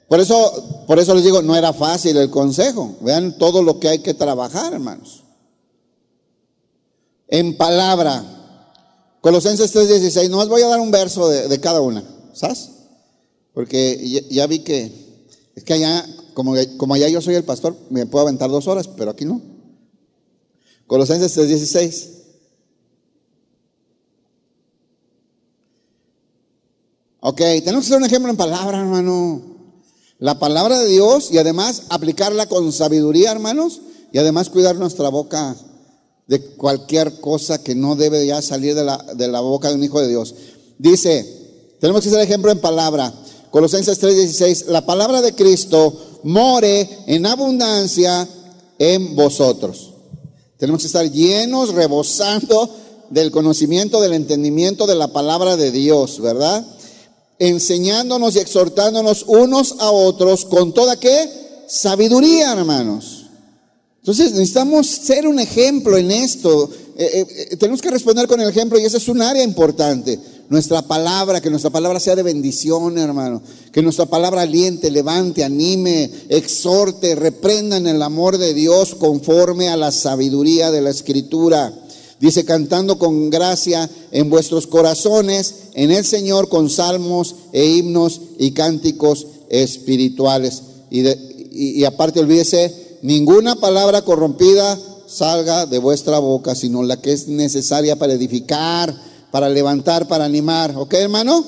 Por eso, por eso les digo, no era fácil el consejo. Vean todo lo que hay que trabajar, hermanos. En palabra. Colosenses 3:16. Nomás voy a dar un verso de, cada una. ¿Sabes? Porque ya, vi que es que allá, como, como allá yo soy el pastor, me puedo aventar dos horas, pero aquí no. Colosenses 3:16. Ok, tenemos que ser un ejemplo en palabra, hermano. La palabra de Dios y además aplicarla con sabiduría, hermanos, y además cuidar nuestra boca de cualquier cosa que no debe ya salir de la, de la boca de un hijo de Dios. Dice, tenemos que ser ejemplo en palabra. Colosenses 3:16, la palabra de Cristo more en abundancia en vosotros. Tenemos que estar llenos, rebosando del conocimiento, del entendimiento de la palabra de Dios, ¿verdad? Enseñándonos y exhortándonos unos a otros con toda qué? Sabiduría, hermanos. Entonces necesitamos ser un ejemplo en esto. Eh, eh, eh, tenemos que responder con el ejemplo y esa es un área importante. Nuestra palabra, que nuestra palabra sea de bendición, hermano. Que nuestra palabra aliente, levante, anime, exhorte, reprenda en el amor de Dios conforme a la sabiduría de la escritura. Dice, cantando con gracia en vuestros corazones, en el Señor con salmos e himnos y cánticos espirituales. Y, y aparte olvídese, ninguna palabra corrompida salga de vuestra boca, sino la que es necesaria para edificar, para levantar, para animar. ¿Ok, hermano?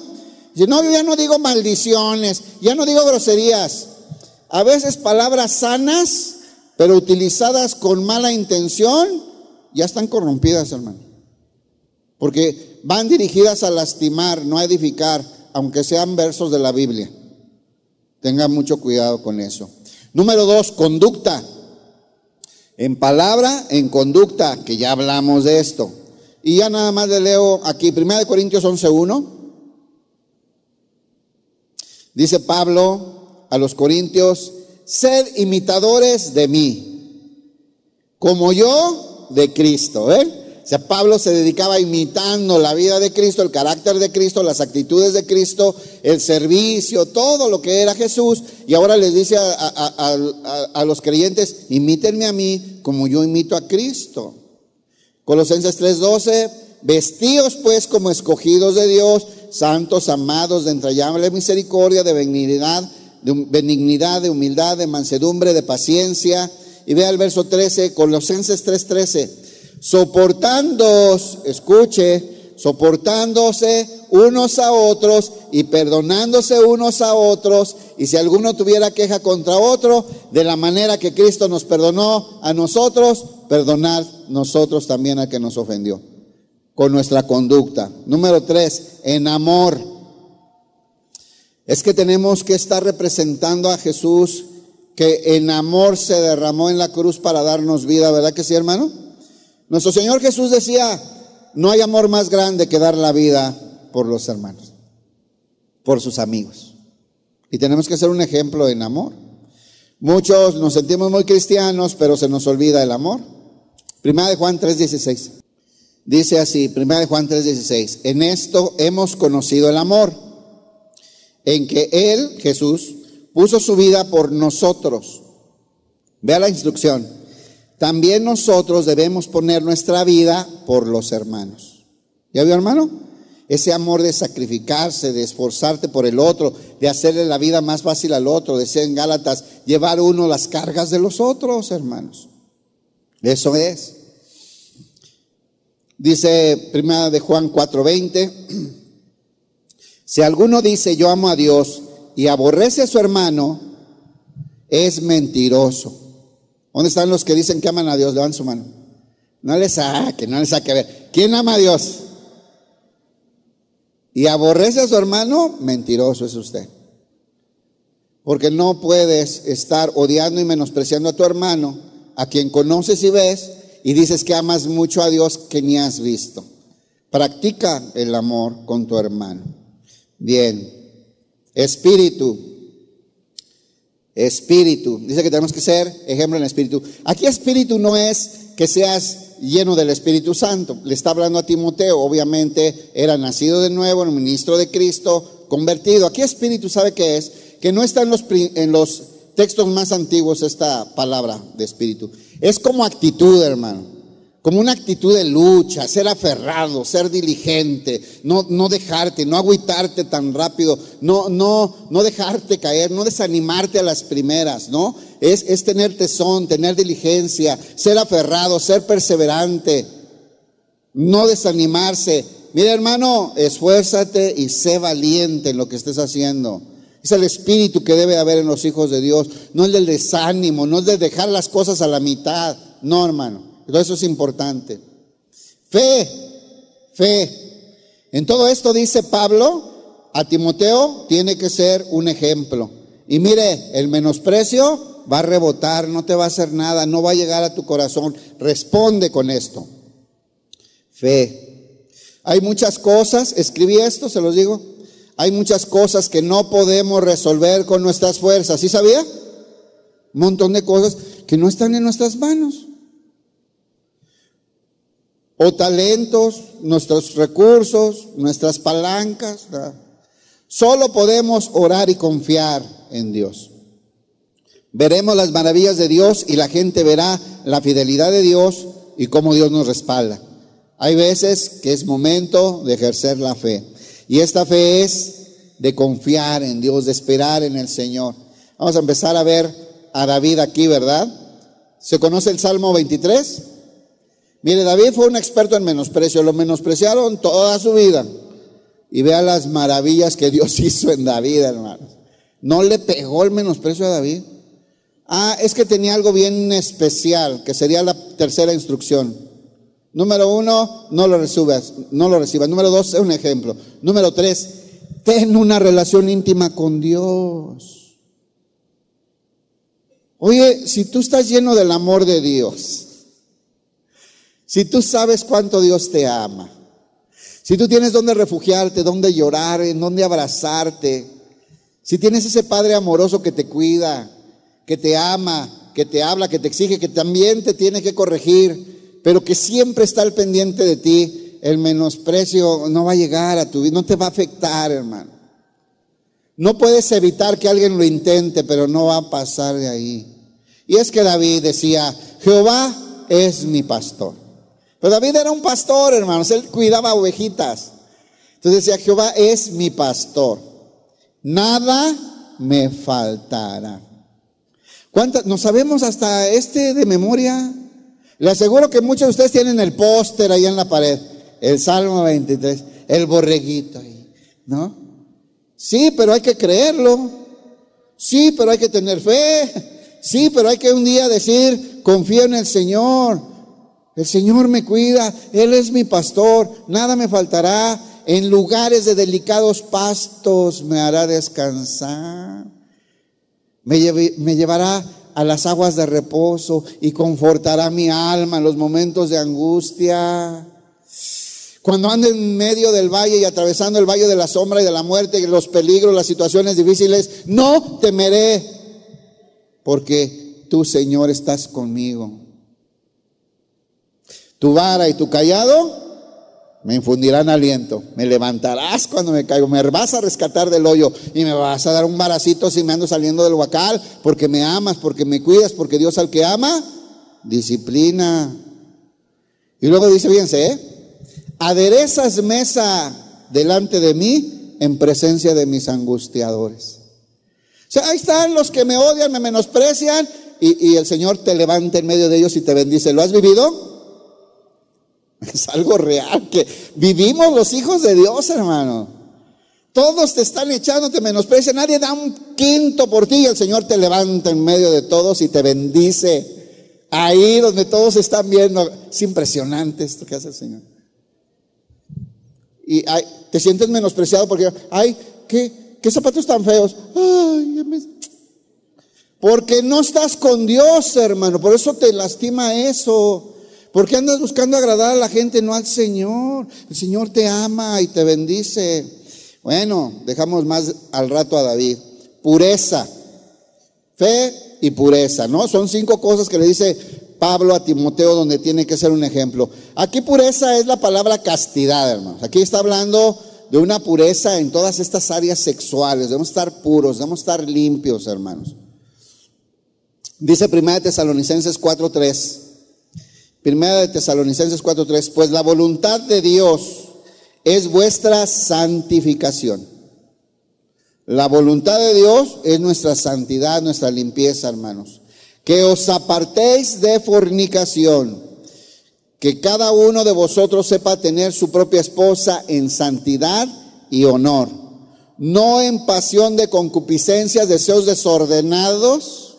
Dice, no, yo ya no digo maldiciones, ya no digo groserías. A veces palabras sanas, pero utilizadas con mala intención, ya están corrompidas, hermano. Porque van dirigidas a lastimar, no a edificar, aunque sean versos de la Biblia. Tenga mucho cuidado con eso. Número dos, conducta. En palabra, en conducta, que ya hablamos de esto. Y ya nada más le leo aquí, 1 Corintios 11.1. Dice Pablo a los Corintios, sed imitadores de mí, como yo de Cristo. ¿eh? O sea, Pablo se dedicaba imitando la vida de Cristo, el carácter de Cristo, las actitudes de Cristo, el servicio, todo lo que era Jesús. Y ahora les dice a, los creyentes, imítenme a mí como yo imito a Cristo. Colosenses 3:12, vestíos pues como escogidos de Dios, santos, amados, de entrañable misericordia, de benignidad, de benignidad, de humildad, de mansedumbre, de paciencia. Y vea el verso 13, Colosenses 3:13, soportándoos, escuche, soportándose unos a otros y perdonándose unos a otros. Y si alguno tuviera queja contra otro, de la manera que Cristo nos perdonó a nosotros, perdonad nosotros también al que nos ofendió. Con nuestra conducta. Número tres, en amor. Es que tenemos que estar representando a Jesús que en amor se derramó en la cruz para darnos vida, ¿verdad que sí, hermano? Nuestro Señor Jesús decía, no hay amor más grande que dar la vida por los hermanos, por sus amigos. Y tenemos que ser un ejemplo en amor. Muchos nos sentimos muy cristianos, pero se nos olvida el amor. Primera de Juan 3:16. Dice así, Primera de Juan 3:16, en esto hemos conocido el amor, en que Él, Jesús, puso su vida por nosotros. Vea la instrucción. También nosotros debemos poner nuestra vida por los hermanos. ¿Ya vio, hermano? Ese amor de sacrificarse, de esforzarte por el otro, de hacerle la vida más fácil al otro, de ser en Gálatas, llevar uno las cargas de los otros, hermanos. Eso es. Dice primera de Juan 4:20, si alguno dice yo amo a Dios y aborrece a su hermano, es mentiroso. ¿Dónde están los que dicen que aman a Dios? Levanten su mano. No les saque, no les saque. A ver, ¿quién ama a Dios? y aborrece a su hermano, mentiroso es usted. Porque no puedes estar odiando y menospreciando a tu hermano, a quien conoces y ves, y dices que amas mucho a Dios que ni has visto. Practica el amor con tu hermano. Bien. Espíritu. Espíritu. Dice que tenemos que ser ejemplo en espíritu. Aquí espíritu no es que seas lleno del Espíritu Santo. Le está hablando a Timoteo, obviamente era nacido de nuevo, un ministro de Cristo, convertido. Aquí Espíritu sabe qué es, que no está en los, en los textos más antiguos esta palabra de Espíritu. Es como actitud, hermano como una actitud de lucha, ser aferrado, ser diligente, no, no dejarte, no agüitarte tan rápido, no, no, no dejarte caer, no desanimarte a las primeras, ¿no? Es, es tener tesón, tener diligencia, ser aferrado, ser perseverante, no desanimarse, Mira hermano, esfuérzate y sé valiente en lo que estés haciendo. Es el espíritu que debe haber en los hijos de Dios, no el del desánimo, no es de dejar las cosas a la mitad. No, hermano. Pero eso es importante. Fe, fe. En todo esto dice Pablo, a Timoteo tiene que ser un ejemplo. Y mire, el menosprecio va a rebotar, no te va a hacer nada, no va a llegar a tu corazón. Responde con esto. Fe. Hay muchas cosas, escribí esto, se los digo, hay muchas cosas que no podemos resolver con nuestras fuerzas. ¿Sí sabía? Un montón de cosas que no están en nuestras manos. O talentos, nuestros recursos, nuestras palancas. Solo podemos orar y confiar en Dios. Veremos las maravillas de Dios y la gente verá la fidelidad de Dios y cómo Dios nos respalda. Hay veces que es momento de ejercer la fe. Y esta fe es de confiar en Dios, de esperar en el Señor. Vamos a empezar a ver a David aquí, ¿verdad? ¿Se conoce el Salmo 23? Mire, David fue un experto en menosprecio, lo menospreciaron toda su vida. Y vea las maravillas que Dios hizo en David, hermanos. No le pegó el menosprecio a David. Ah, es que tenía algo bien especial, que sería la tercera instrucción. Número uno, no lo recibas, no lo recibas. Número dos, es un ejemplo. Número tres, ten una relación íntima con Dios. Oye, si tú estás lleno del amor de Dios, si tú sabes cuánto Dios te ama, si tú tienes donde refugiarte, donde llorar, en donde abrazarte, si tienes ese Padre amoroso que te cuida, que te ama, que te habla, que te exige, que también te tiene que corregir, pero que siempre está al pendiente de ti, el menosprecio no va a llegar a tu vida, no te va a afectar, hermano. No puedes evitar que alguien lo intente, pero no va a pasar de ahí. Y es que David decía, Jehová es mi pastor. Pero David era un pastor, hermanos, él cuidaba ovejitas. Entonces decía, Jehová es mi pastor. Nada me faltará. ¿Cuántas? ¿No sabemos hasta este de memoria? Le aseguro que muchos de ustedes tienen el póster ahí en la pared, el Salmo 23, el borreguito ahí, ¿no? Sí, pero hay que creerlo. Sí, pero hay que tener fe. Sí, pero hay que un día decir, confío en el Señor. El Señor me cuida, Él es mi pastor, nada me faltará. En lugares de delicados pastos me hará descansar. Me, llevará a las aguas de reposo y confortará mi alma en los momentos de angustia. Cuando ande en medio del valle y atravesando el valle de la sombra y de la muerte, los peligros, las situaciones difíciles, no temeré, porque tú, Señor, estás conmigo. Tu vara y tu callado me infundirán aliento, me levantarás cuando me caigo, me vas a rescatar del hoyo y me vas a dar un baracito si me ando saliendo del huacal, porque me amas, porque me cuidas, porque Dios al que ama, disciplina. Y luego dice, fíjense, ¿eh? aderezas mesa delante de mí en presencia de mis angustiadores. O sea, ahí están los que me odian, me menosprecian y, y el Señor te levanta en medio de ellos y te bendice. ¿Lo has vivido? Es algo real que vivimos los hijos de Dios, hermano. Todos te están echando, te menosprecian, nadie da un quinto por ti y el Señor te levanta en medio de todos y te bendice. Ahí donde todos están viendo. Es impresionante esto que hace el Señor. Y te sientes menospreciado porque, ay, ¿qué, qué zapatos tan feos? Porque no estás con Dios, hermano. Por eso te lastima eso. ¿Por qué andas buscando agradar a la gente, no al Señor? El Señor te ama y te bendice. Bueno, dejamos más al rato a David. Pureza, fe y pureza, ¿no? Son cinco cosas que le dice Pablo a Timoteo donde tiene que ser un ejemplo. Aquí pureza es la palabra castidad, hermanos. Aquí está hablando de una pureza en todas estas áreas sexuales. Debemos estar puros, debemos estar limpios, hermanos. Dice 1 Tesalonicenses 4:3. Primera de Tesalonicenses 4:3, pues la voluntad de Dios es vuestra santificación. La voluntad de Dios es nuestra santidad, nuestra limpieza, hermanos. Que os apartéis de fornicación, que cada uno de vosotros sepa tener su propia esposa en santidad y honor, no en pasión de concupiscencias, deseos desordenados,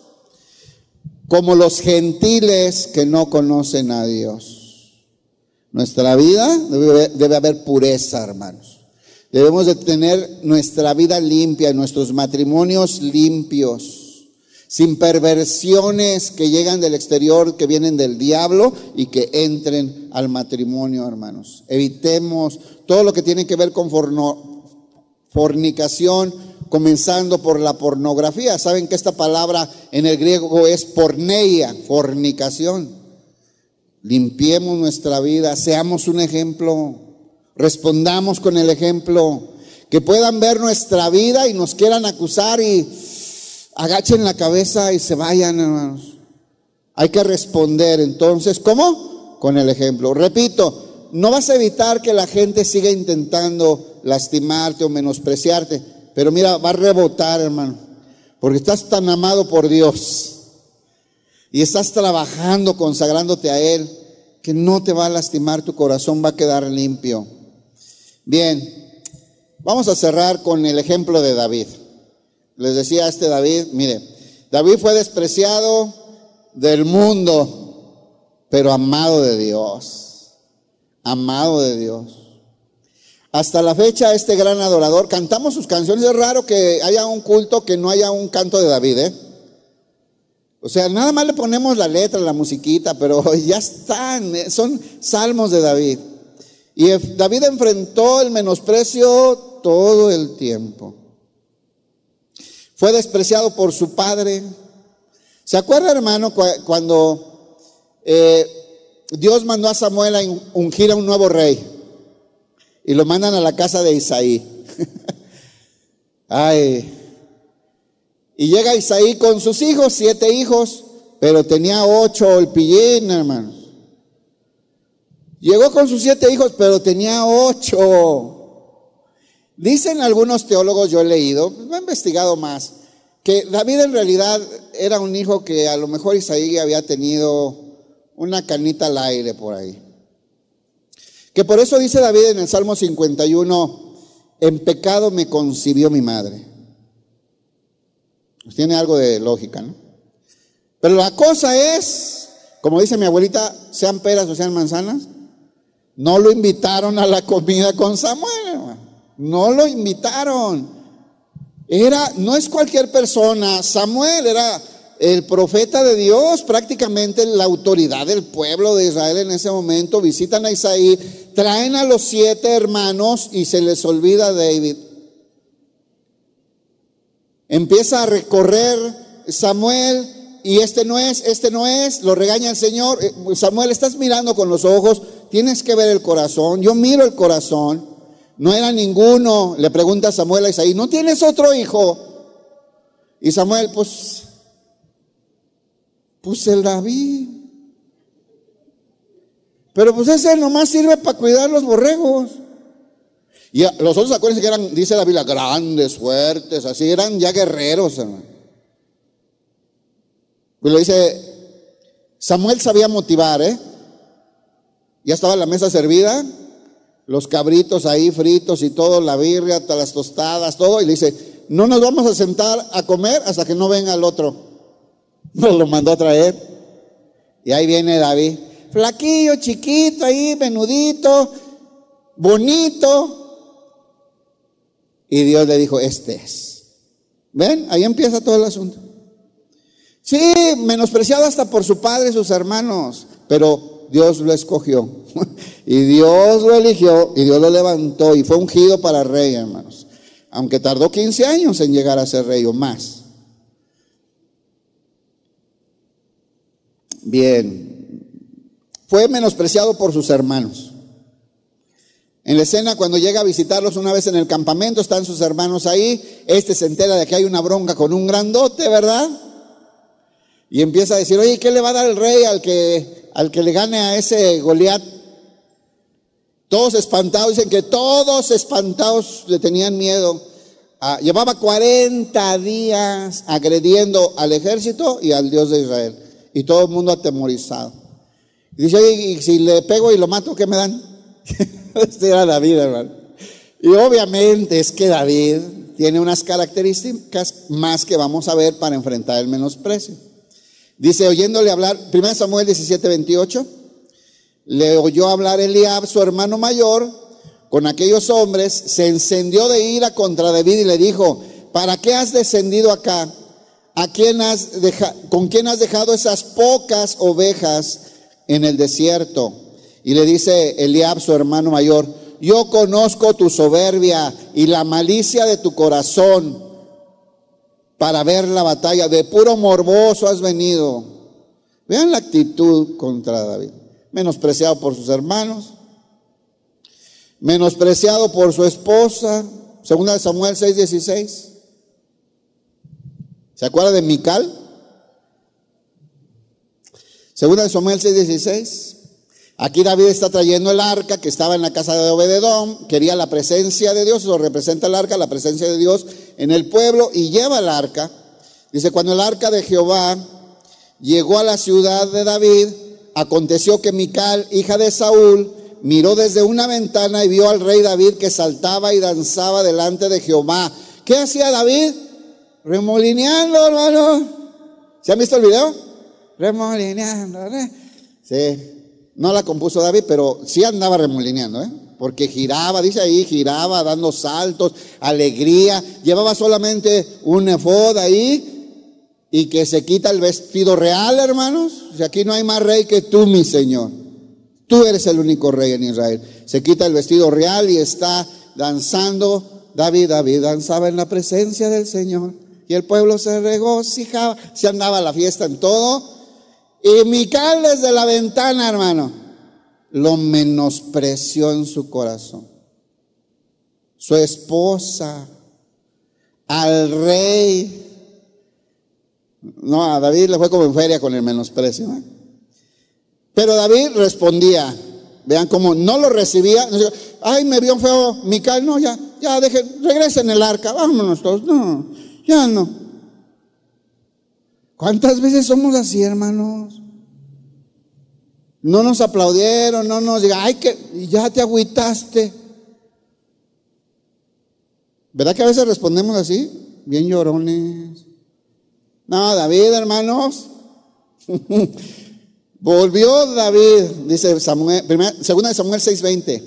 como los gentiles que no conocen a Dios. Nuestra vida debe, haber pureza, hermanos. Debemos de tener nuestra vida limpia, nuestros matrimonios limpios, sin perversiones que llegan del exterior, que vienen del diablo y que entren al matrimonio, hermanos. Evitemos todo lo que tiene que ver con fornicación, comenzando por la pornografía. Saben que esta palabra en el griego es porneia, fornicación. Limpiemos nuestra vida, seamos un ejemplo Respondamos con el ejemplo. Que puedan ver nuestra vida y nos quieran acusar y agachen la cabeza y se vayan, hermanos. Hay que responder entonces, ¿cómo? Con el ejemplo. Repito, no vas a evitar que la gente siga intentando lastimarte o menospreciarte, pero mira, va a rebotar, hermano, porque estás tan amado por Dios y estás trabajando, consagrándote a Él, que no te va a lastimar, tu corazón va a quedar limpio. Bien, vamos a cerrar con el ejemplo de David. Les decía a este David, mire, David fue despreciado del mundo, pero amado de Dios, amado de Dios. Hasta la fecha, este gran adorador, cantamos sus canciones. Es raro que haya un culto que no haya un canto de David, ¿eh? O sea, nada más le ponemos la letra, la musiquita, pero ya están, eh, son salmos de David. Y David enfrentó el menosprecio todo el tiempo. Fue despreciado por su padre. ¿Se acuerda, hermano, cuando eh, Dios mandó a Samuel a ungir a un nuevo rey? Y lo mandan a la casa de Isaí. Ay. Y llega Isaí con sus hijos, siete hijos, pero tenía ocho el pillín, hermano. Llegó con sus siete hijos, pero tenía ocho. Dicen algunos teólogos, yo he leído, he investigado más, que David en realidad era un hijo que a lo mejor Isaí había tenido una canita al aire por ahí. Que por eso dice David en el Salmo 51, en pecado me concibió mi madre. Pues tiene algo de lógica, ¿no? Pero la cosa es, como dice mi abuelita, sean peras o sean manzanas, no lo invitaron a la comida con Samuel, No lo invitaron. Era, no es cualquier persona. Samuel era el profeta de Dios, prácticamente la autoridad del pueblo de Israel en ese momento. Visitan a Isaí, traen a los siete hermanos y se les olvida David. Empieza a recorrer Samuel y este no es, este no es, lo regaña el Señor. Eh, Samuel, estás mirando con los ojos, tienes que ver el corazón. Yo miro el corazón, no era ninguno. Le pregunta Samuel a Isaí, ¿no tienes otro hijo? Y Samuel, pues, pues el David. Pero pues ese nomás sirve para cuidar los borregos. Y los otros acuérdense que eran, dice la Biblia, grandes, fuertes, así, eran ya guerreros, hermano. Pues lo dice, Samuel sabía motivar, ¿eh? Ya estaba la mesa servida, los cabritos ahí fritos y todo, la birria, hasta las tostadas, todo, y le dice, no nos vamos a sentar a comer hasta que no venga el otro. Nos lo mandó a traer. Y ahí viene David, flaquillo, chiquito, ahí, menudito, bonito. Y Dios le dijo, este es. ¿Ven? Ahí empieza todo el asunto. Sí, menospreciado hasta por su padre y sus hermanos, pero Dios lo escogió. y Dios lo eligió y Dios lo levantó y fue ungido para rey, hermanos. Aunque tardó 15 años en llegar a ser rey o más. Bien, fue menospreciado por sus hermanos. En la escena, cuando llega a visitarlos una vez en el campamento, están sus hermanos ahí. Este se entera de que hay una bronca con un grandote, ¿verdad? Y empieza a decir, oye, ¿qué le va a dar el rey al que, al que le gane a ese Goliat? Todos espantados, dicen que todos espantados le tenían miedo. Ah, llevaba 40 días agrediendo al ejército y al Dios de Israel. Y todo el mundo atemorizado. Y dice, oye, y si le pego y lo mato, ¿qué me dan? este era David, hermano. Y obviamente es que David tiene unas características más que vamos a ver para enfrentar el menosprecio. Dice, oyéndole hablar, 1 Samuel 17, 28, le oyó hablar Eliab, su hermano mayor, con aquellos hombres, se encendió de ira contra David y le dijo, ¿para qué has descendido acá? ¿A quién has ¿Con quién has dejado esas pocas ovejas en el desierto? Y le dice Eliab, su hermano mayor, yo conozco tu soberbia y la malicia de tu corazón para ver la batalla. De puro morboso has venido. Vean la actitud contra David. Menospreciado por sus hermanos, menospreciado por su esposa. Segunda de Samuel 6:16. ¿Se acuerda de Mical? Segunda de Samuel 6:16. Aquí David está trayendo el arca que estaba en la casa de Obededón, quería la presencia de Dios, eso representa el arca, la presencia de Dios en el pueblo y lleva el arca. Dice, cuando el arca de Jehová llegó a la ciudad de David, aconteció que Mical, hija de Saúl, miró desde una ventana y vio al rey David que saltaba y danzaba delante de Jehová. ¿Qué hacía David? Remolineando, hermano. ¿Se han visto el video? Remolineando. ¿eh? Sí. No la compuso David, pero sí andaba remolineando, ¿eh? porque giraba, dice ahí, giraba, dando saltos, alegría. Llevaba solamente un efod ahí y que se quita el vestido real, hermanos. O aquí no hay más rey que tú, mi Señor. Tú eres el único rey en Israel. Se quita el vestido real y está danzando. David, David danzaba en la presencia del Señor. Y el pueblo se regocijaba. Se andaba la fiesta en todo. Y Mical desde la ventana, hermano, lo menospreció en su corazón. Su esposa, al rey. No, a David le fue como en feria con el menosprecio. ¿eh? Pero David respondía, vean cómo no lo recibía. Ay, me vio feo Mical, no, ya, ya, dejen, regresen el arca, vámonos todos. No, ya no. ¿Cuántas veces somos así, hermanos? No nos aplaudieron, no nos digan, ay, que ya te agüitaste. ¿Verdad que a veces respondemos así? Bien llorones. No, David, hermanos. Volvió David, dice Samuel, segunda de Samuel 6:20.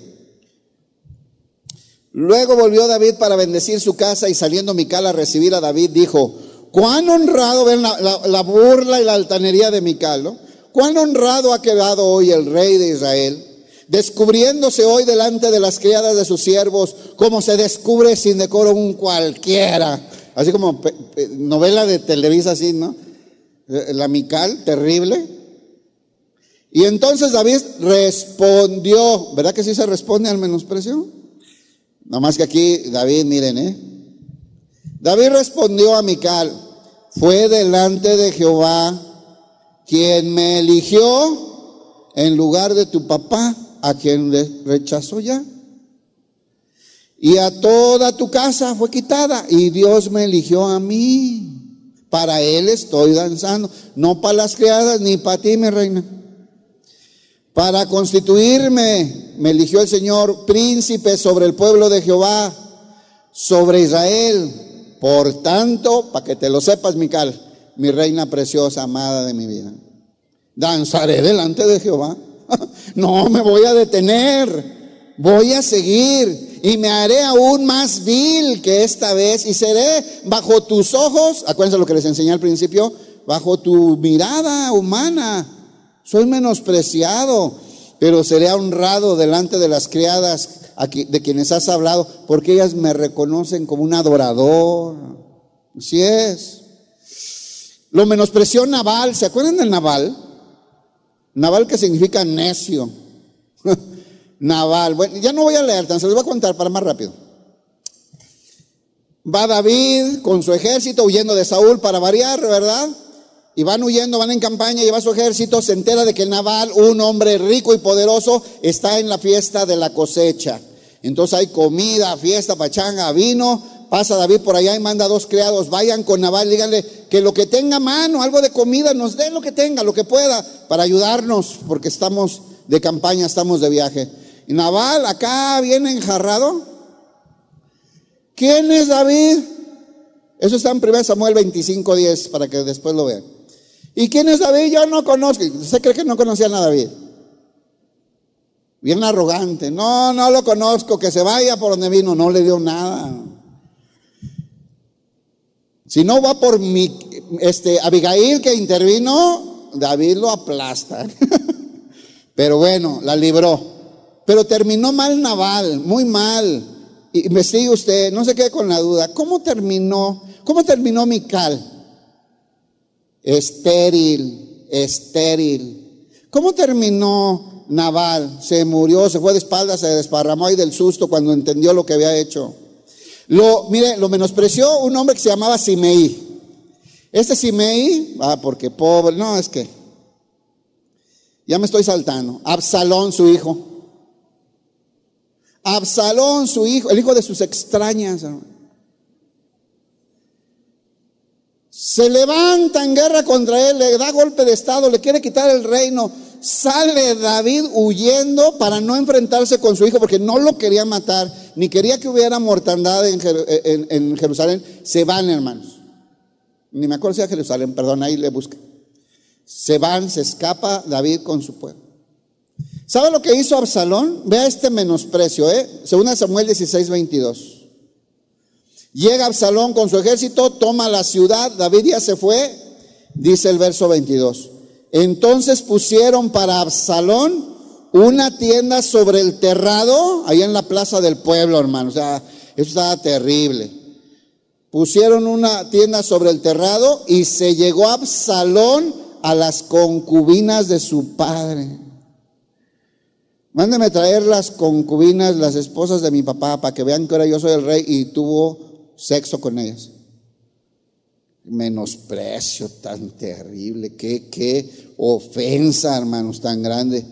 Luego volvió David para bendecir su casa y saliendo Mical a recibir a David, dijo, Cuán honrado, ven la, burla y la altanería de Mical, ¿no? Cuán honrado ha quedado hoy el rey de Israel, descubriéndose hoy delante de las criadas de sus siervos, como se descubre sin decoro un cualquiera. Así como novela de Televisa, así, ¿no? Eh, la Mical, terrible. Y entonces David respondió, ¿verdad que sí se responde al menosprecio? Nada más que aquí David, miren, ¿eh? David respondió a Mical, fue delante de Jehová quien me eligió en lugar de tu papá, a quien rechazó ya. Y a toda tu casa fue quitada y Dios me eligió a mí. Para Él estoy danzando, no para las criadas ni para ti, mi reina. Para constituirme, me eligió el Señor príncipe sobre el pueblo de Jehová, sobre Israel. Por tanto, para que te lo sepas, Mical, mi reina preciosa, amada de mi vida, danzaré delante de Jehová. No me voy a detener, voy a seguir y me haré aún más vil que esta vez y seré bajo tus ojos, acuérdense lo que les enseñé al principio, bajo tu mirada humana. Soy menospreciado, pero seré honrado delante de las criadas de quienes has hablado, porque ellas me reconocen como un adorador. Así es. Lo menospreció Naval, ¿se acuerdan de Naval? Naval que significa necio. Naval, bueno, ya no voy a leer, tan se los voy a contar para más rápido. Va David con su ejército huyendo de Saúl para variar, ¿verdad? Y van huyendo, van en campaña, lleva su ejército, se entera de que Naval, un hombre rico y poderoso, está en la fiesta de la cosecha. Entonces hay comida, fiesta, pachanga, vino, Pasa David por allá y manda a dos criados, vayan con Nabal, díganle que lo que tenga mano, algo de comida, nos dé lo que tenga, lo que pueda, para ayudarnos, porque estamos de campaña, estamos de viaje. Y Nabal acá viene enjarrado. ¿Quién es David? Eso está en 1 Samuel 25, 10, para que después lo vean. ¿Y quién es David? Yo no conozco. ¿Usted cree que no conocían a David? Bien arrogante. No, no lo conozco. Que se vaya por donde vino. No le dio nada. Si no va por mi, este, Abigail que intervino, David lo aplasta. Pero bueno, la libró. Pero terminó mal Naval, muy mal. Sigue usted, no se quede con la duda. ¿Cómo terminó? ¿Cómo terminó Mical? Estéril, estéril. ¿Cómo terminó Naval? Se murió, se fue de espaldas, se desparramó ahí del susto cuando entendió lo que había hecho. Lo, mire, lo menospreció un hombre que se llamaba Simei. Este Simei, ah, porque pobre, no, es que ya me estoy saltando. Absalón, su hijo. Absalón, su hijo, el hijo de sus extrañas. Se levanta en guerra contra él, le da golpe de estado, le quiere quitar el reino. Sale David huyendo para no enfrentarse con su hijo porque no lo quería matar, ni quería que hubiera mortandad en, Jerusalén. Se van, hermanos. Ni me acuerdo si a Jerusalén, perdón, ahí le busca. Se van, se escapa David con su pueblo. ¿Sabe lo que hizo Absalón? Vea este menosprecio, ¿eh? Según Samuel 16, 22. Llega Absalón con su ejército, toma la ciudad, David ya se fue, dice el verso 22. Entonces pusieron para Absalón una tienda sobre el terrado, ahí en la plaza del pueblo, hermano. O sea, eso estaba terrible. Pusieron una tienda sobre el terrado y se llegó Absalón a las concubinas de su padre. Mándeme traer las concubinas, las esposas de mi papá, para que vean que ahora yo soy el rey y tuvo sexo con ellas. Menosprecio tan terrible, qué, qué ofensa, hermanos, tan grande.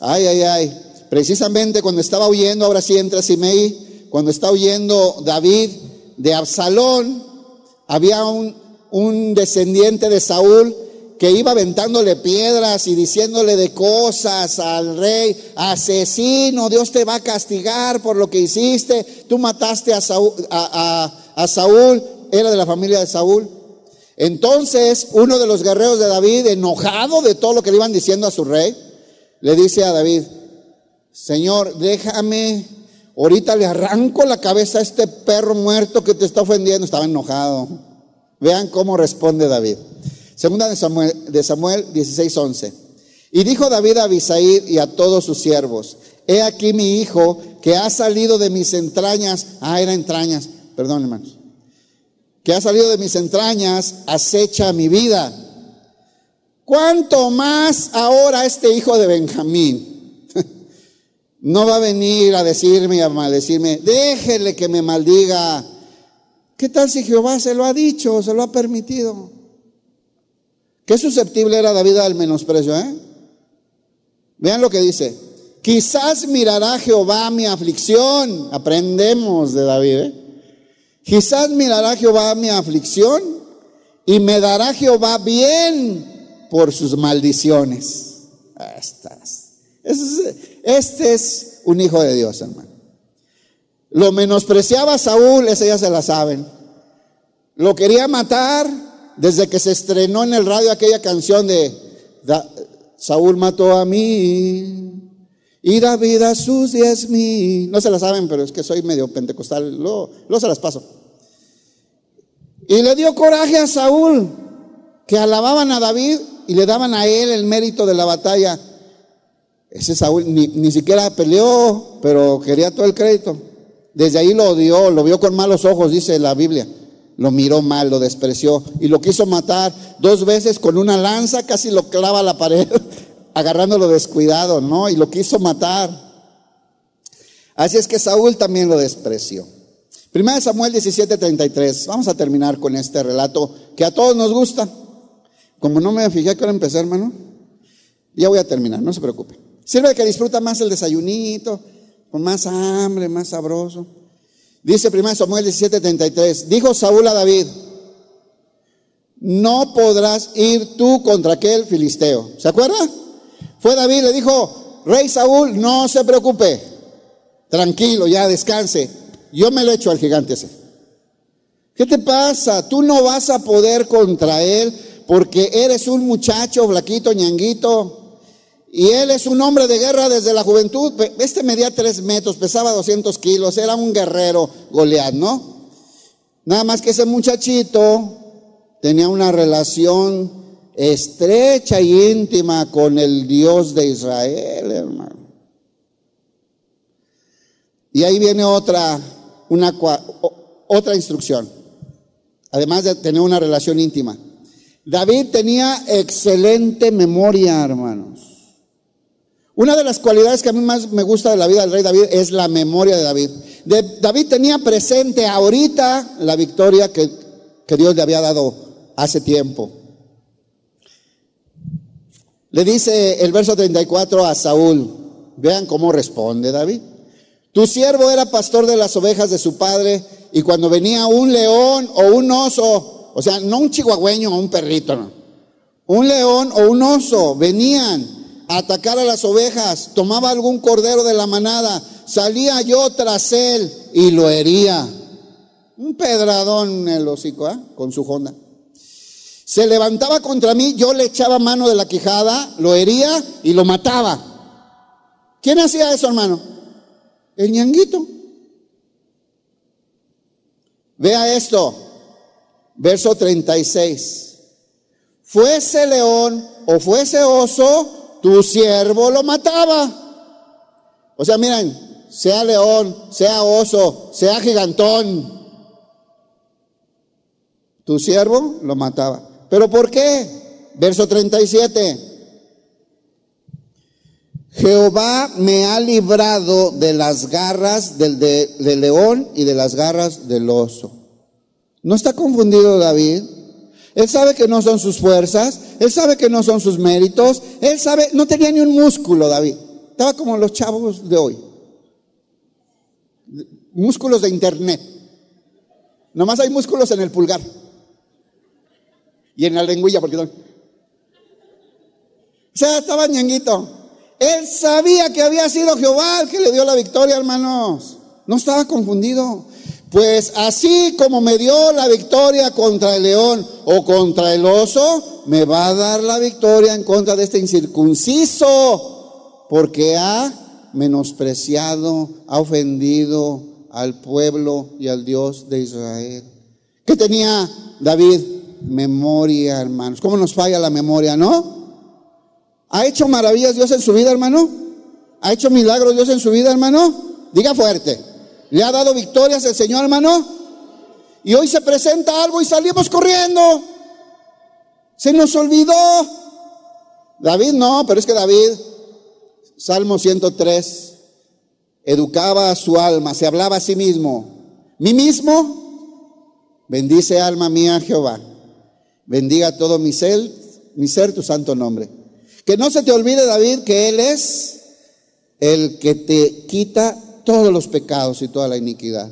Ay, ay, ay. Precisamente cuando estaba huyendo, ahora sí entra Simei, cuando está huyendo David de Absalón, había un, un descendiente de Saúl que iba aventándole piedras y diciéndole de cosas al rey, asesino, Dios te va a castigar por lo que hiciste, tú mataste a Saúl, a, Saúl, era de la familia de Saúl. Entonces uno de los guerreros de David, enojado de todo lo que le iban diciendo a su rey, le dice a David, Señor, déjame, ahorita le arranco la cabeza a este perro muerto que te está ofendiendo, estaba enojado. Vean cómo responde David. Segunda de Samuel, de Samuel 16:11. Y dijo David a Abisaid y a todos sus siervos, he aquí mi hijo que ha salido de mis entrañas, ah, era entrañas, perdón hermanos, que ha salido de mis entrañas, acecha mi vida. ¿Cuánto más ahora este hijo de Benjamín? no va a venir a decirme a maldecirme, déjele que me maldiga. ¿Qué tal si Jehová se lo ha dicho, se lo ha permitido? Qué susceptible era David al menosprecio, ¿eh? Vean lo que dice. Quizás mirará Jehová mi aflicción. Aprendemos de David, ¿eh? Quizás mirará Jehová mi aflicción y me dará Jehová bien por sus maldiciones. Estas. Este es un hijo de Dios, hermano. Lo menospreciaba Saúl, ese ya se la saben. Lo quería matar, desde que se estrenó en el radio aquella canción de Saúl mató a mí y David a sus diez mil. No se la saben, pero es que soy medio pentecostal, luego, se las paso. Y le dio coraje a Saúl, que alababan a David y le daban a él el mérito de la batalla. Ese Saúl ni, ni siquiera peleó, pero quería todo el crédito. Desde ahí lo odió, lo vio con malos ojos, dice la Biblia. Lo miró mal, lo despreció y lo quiso matar dos veces con una lanza, casi lo clava a la pared, agarrándolo descuidado, ¿no? Y lo quiso matar. Así es que Saúl también lo despreció. Primera Samuel 17:33. Vamos a terminar con este relato que a todos nos gusta. Como no me fijé que ahora empecé, hermano, ya voy a terminar, no se preocupe. Sirve que disfruta más el desayunito, con más hambre, más sabroso. Dice 1 Samuel 17:33, dijo Saúl a David, no podrás ir tú contra aquel filisteo. ¿Se acuerda? Fue David, le dijo, rey Saúl, no se preocupe, tranquilo, ya descanse, yo me lo echo al gigante ese. ¿Qué te pasa? Tú no vas a poder contra él porque eres un muchacho flaquito, ñanguito, y él es un hombre de guerra desde la juventud. Este medía tres metros, pesaba 200 kilos, era un guerrero Goliat, ¿no? Nada más que ese muchachito tenía una relación estrecha y íntima con el Dios de Israel, hermano. Y ahí viene otra, una, otra instrucción, además de tener una relación íntima. David tenía excelente memoria, hermanos. Una de las cualidades que a mí más me gusta de la vida del rey David es la memoria de David. David tenía presente ahorita la victoria que, que Dios le había dado hace tiempo. Le dice el verso 34 a Saúl, vean cómo responde David. Tu siervo era pastor de las ovejas de su padre y cuando venía un león o un oso, o sea, no un chihuahueño o un perrito, no. Un león o un oso venían atacar a las ovejas, tomaba algún cordero de la manada, salía yo tras él y lo hería. Un pedradón en el hocico, ¿eh? con su honda. Se levantaba contra mí, yo le echaba mano de la quijada, lo hería y lo mataba. ¿Quién hacía eso, hermano? El ñanguito. Vea esto, verso 36. Fuese león o fuese oso, tu siervo lo mataba. O sea, miren, sea león, sea oso, sea gigantón, tu siervo lo mataba. ¿Pero por qué? Verso 37. Jehová me ha librado de las garras del, del león y de las garras del oso. ¿No está confundido David? Él sabe que no son sus fuerzas, él sabe que no son sus méritos, él sabe, no tenía ni un músculo David, estaba como los chavos de hoy, músculos de internet, nomás hay músculos en el pulgar y en la lengüilla, porque O sea, estaba ñanguito. Él sabía que había sido Jehová el que le dio la victoria, hermanos. No estaba confundido. Pues así como me dio la victoria contra el león o contra el oso, me va a dar la victoria en contra de este incircunciso, porque ha menospreciado, ha ofendido al pueblo y al Dios de Israel. ¿Qué tenía David? Memoria, hermanos. ¿Cómo nos falla la memoria, no? ¿Ha hecho maravillas Dios en su vida, hermano? ¿Ha hecho milagros Dios en su vida, hermano? Diga fuerte. ¿Le ha dado victorias el Señor, hermano? Y hoy se presenta algo y salimos corriendo. Se nos olvidó. David no, pero es que David, Salmo 103, educaba a su alma, se hablaba a sí mismo. Mí mismo, bendice alma mía Jehová. Bendiga todo mi ser, mi ser tu santo nombre. Que no se te olvide, David, que Él es el que te quita todos los pecados y toda la iniquidad.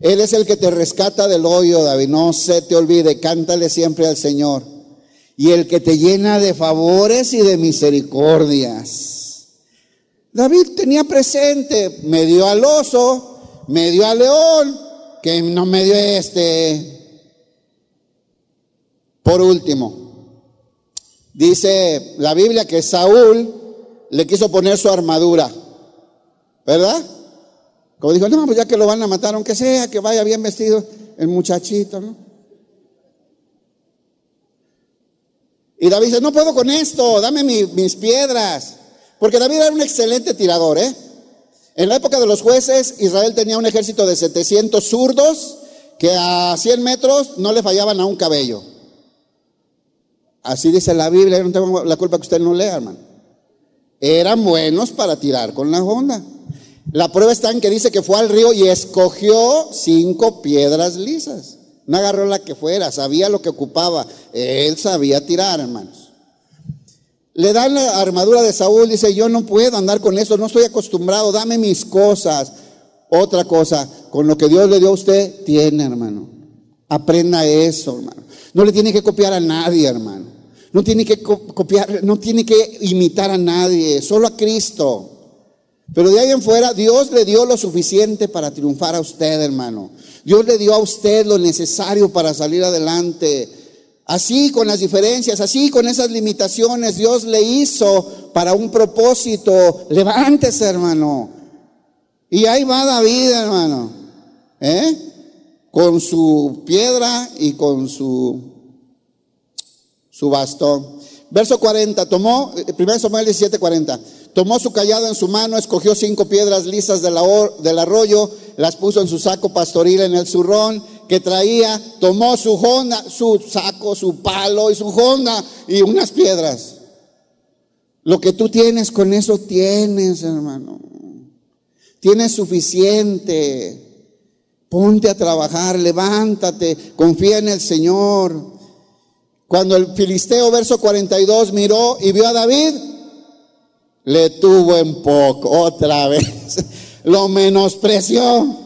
Él es el que te rescata del hoyo, David. No se te olvide, cántale siempre al Señor. Y el que te llena de favores y de misericordias. David tenía presente, me dio al oso, me dio al león, que no me dio este. Por último, dice la Biblia que Saúl le quiso poner su armadura, ¿verdad? Como dijo, no, pues ya que lo van a matar, aunque sea que vaya bien vestido el muchachito, ¿no? Y David dice, no puedo con esto, dame mis piedras. Porque David era un excelente tirador, ¿eh? En la época de los jueces, Israel tenía un ejército de 700 zurdos que a 100 metros no le fallaban a un cabello. Así dice la Biblia, no tengo la culpa que usted no lea, hermano. Eran buenos para tirar con la honda. La prueba está en que dice que fue al río y escogió cinco piedras lisas. No agarró la que fuera, sabía lo que ocupaba. Él sabía tirar, hermanos. Le dan la armadura de Saúl, dice, yo no puedo andar con eso, no estoy acostumbrado, dame mis cosas. Otra cosa, con lo que Dios le dio a usted, tiene, hermano. Aprenda eso, hermano. No le tiene que copiar a nadie, hermano. No tiene que copiar, no tiene que imitar a nadie, solo a Cristo. Pero de ahí en fuera, Dios le dio lo suficiente para triunfar a usted, hermano. Dios le dio a usted lo necesario para salir adelante. Así con las diferencias, así con esas limitaciones, Dios le hizo para un propósito. Levántese, hermano. Y ahí va David, hermano. ¿Eh? Con su piedra y con su, su bastón. Verso 40, tomó, 1 eh, Samuel 17, 40. Tomó su callado en su mano, escogió cinco piedras lisas del arroyo, las puso en su saco pastoril en el zurrón que traía, tomó su honda, su saco, su palo y su honda y unas piedras. Lo que tú tienes con eso tienes, hermano. Tienes suficiente. Ponte a trabajar, levántate, confía en el Señor. Cuando el filisteo, verso 42, miró y vio a David, le tuvo en poco, otra vez. Lo menospreció.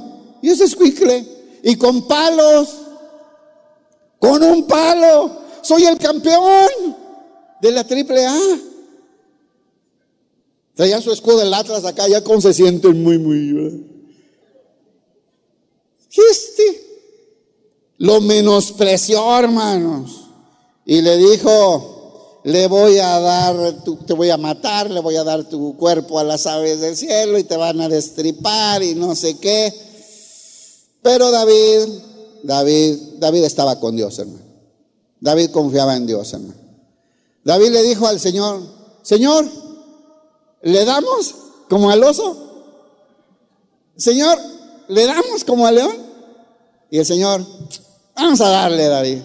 Y ese es cuicle. Y con palos, con un palo, soy el campeón de la triple A. Traía su escudo del Atlas acá, ya como se sienten muy, muy. Este lo menospreció, hermanos. Y le dijo, le voy a dar, te voy a matar, le voy a dar tu cuerpo a las aves del cielo y te van a destripar y no sé qué. Pero David, David, David estaba con Dios, hermano. David confiaba en Dios, hermano. David le dijo al Señor, Señor, ¿le damos como al oso? Señor, ¿le damos como al león? Y el Señor, vamos a darle, David.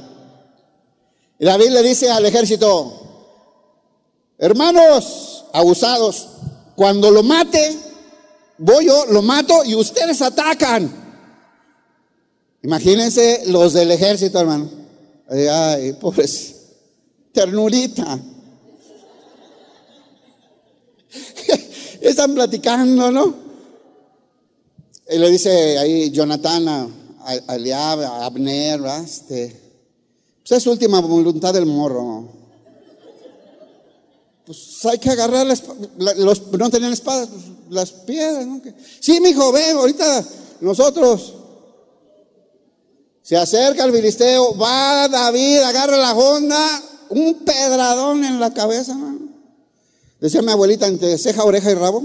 Y David le dice al ejército, hermanos abusados, cuando lo mate, voy yo, lo mato y ustedes atacan. Imagínense los del ejército, hermano. Ay, pobres, ternurita. Están platicando, ¿no? Y le dice ahí Jonathan a, Eliab, a Abner, este, pues es última voluntad del morro. Pues hay que agarrar las, los, no tenían espadas, pues, las piedras, ¿no? Sí, mi hijo, ven, ahorita nosotros. Se acerca el filisteo, va David, agarra la honda, un pedradón en la cabeza, Decía mi abuelita entre ceja, oreja y rabo.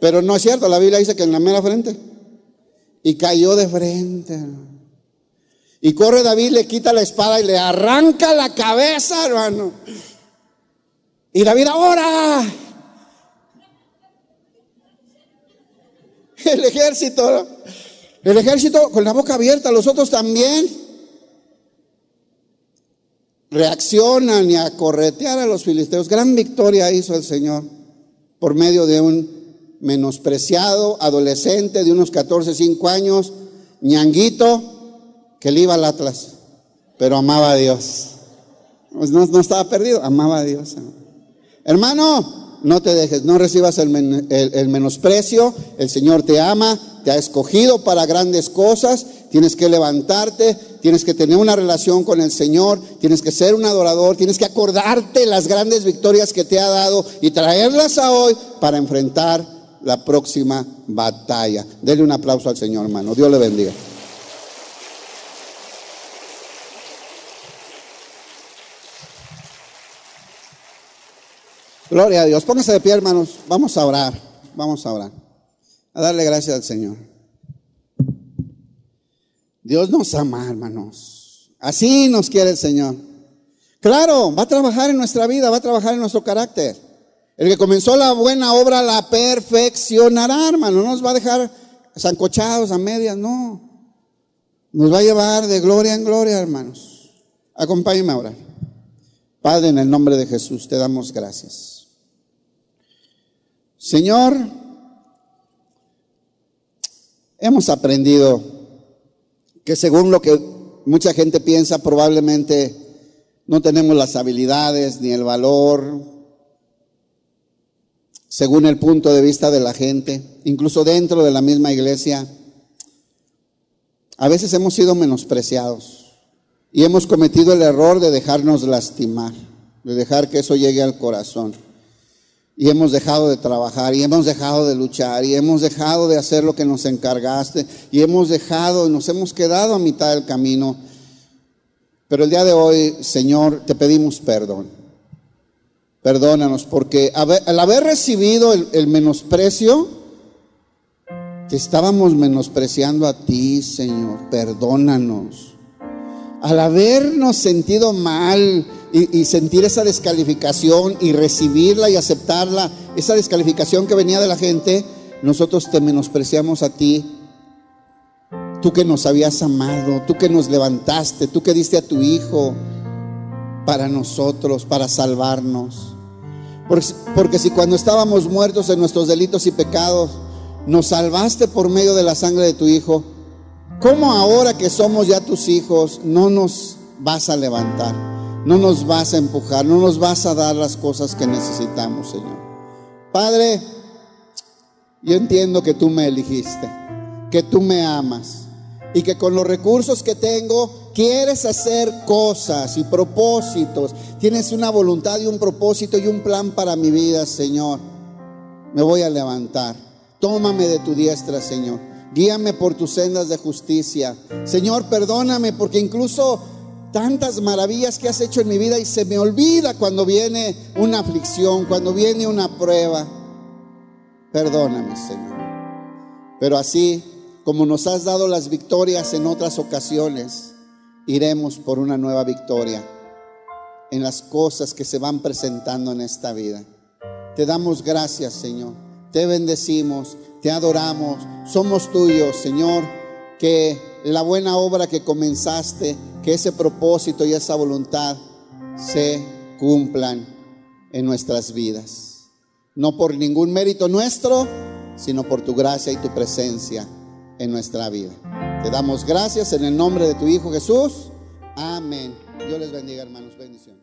Pero no es cierto, la Biblia dice que en la mera frente. Y cayó de frente. Y corre David, le quita la espada y le arranca la cabeza, hermano. Y David ahora. El ejército. El ejército con la boca abierta, los otros también reaccionan y a corretear a los filisteos. Gran victoria hizo el Señor por medio de un menospreciado adolescente de unos 14, 5 años, ñanguito, que le iba al Atlas, pero amaba a Dios. Pues no, no estaba perdido, amaba a Dios. Hermano, no te dejes, no recibas el, el menosprecio, el Señor te ama, te ha escogido para grandes cosas, tienes que levantarte, tienes que tener una relación con el Señor, tienes que ser un adorador, tienes que acordarte las grandes victorias que te ha dado y traerlas a hoy para enfrentar la próxima batalla. Dele un aplauso al Señor, hermano. Dios le bendiga. Gloria a Dios. Póngase de pie, hermanos. Vamos a orar. Vamos a orar a darle gracias al Señor. Dios nos ama, hermanos. Así nos quiere el Señor. Claro, va a trabajar en nuestra vida, va a trabajar en nuestro carácter. El que comenzó la buena obra la perfeccionará, hermano. No nos va a dejar zancochados a medias, no. Nos va a llevar de gloria en gloria, hermanos. Acompáñenme ahora. Padre, en el nombre de Jesús, te damos gracias. Señor, Hemos aprendido que según lo que mucha gente piensa, probablemente no tenemos las habilidades ni el valor, según el punto de vista de la gente, incluso dentro de la misma iglesia. A veces hemos sido menospreciados y hemos cometido el error de dejarnos lastimar, de dejar que eso llegue al corazón. Y hemos dejado de trabajar, y hemos dejado de luchar, y hemos dejado de hacer lo que nos encargaste, y hemos dejado, nos hemos quedado a mitad del camino. Pero el día de hoy, Señor, te pedimos perdón. Perdónanos, porque al haber recibido el, el menosprecio, te estábamos menospreciando a ti, Señor. Perdónanos. Al habernos sentido mal, y, sentir esa descalificación y recibirla y aceptarla, esa descalificación que venía de la gente, nosotros te menospreciamos a ti. Tú que nos habías amado, tú que nos levantaste, tú que diste a tu Hijo para nosotros, para salvarnos. Porque, porque si cuando estábamos muertos en nuestros delitos y pecados, nos salvaste por medio de la sangre de tu Hijo, ¿cómo ahora que somos ya tus hijos no nos vas a levantar? No nos vas a empujar, no nos vas a dar las cosas que necesitamos, Señor. Padre, yo entiendo que tú me eligiste, que tú me amas y que con los recursos que tengo quieres hacer cosas y propósitos. Tienes una voluntad y un propósito y un plan para mi vida, Señor. Me voy a levantar. Tómame de tu diestra, Señor. Guíame por tus sendas de justicia. Señor, perdóname porque incluso tantas maravillas que has hecho en mi vida y se me olvida cuando viene una aflicción, cuando viene una prueba. Perdóname, Señor. Pero así como nos has dado las victorias en otras ocasiones, iremos por una nueva victoria en las cosas que se van presentando en esta vida. Te damos gracias, Señor. Te bendecimos, te adoramos. Somos tuyos, Señor. Que la buena obra que comenzaste que ese propósito y esa voluntad se cumplan en nuestras vidas. No por ningún mérito nuestro, sino por tu gracia y tu presencia en nuestra vida. Te damos gracias en el nombre de tu Hijo Jesús. Amén. Dios les bendiga, hermanos. Bendiciones.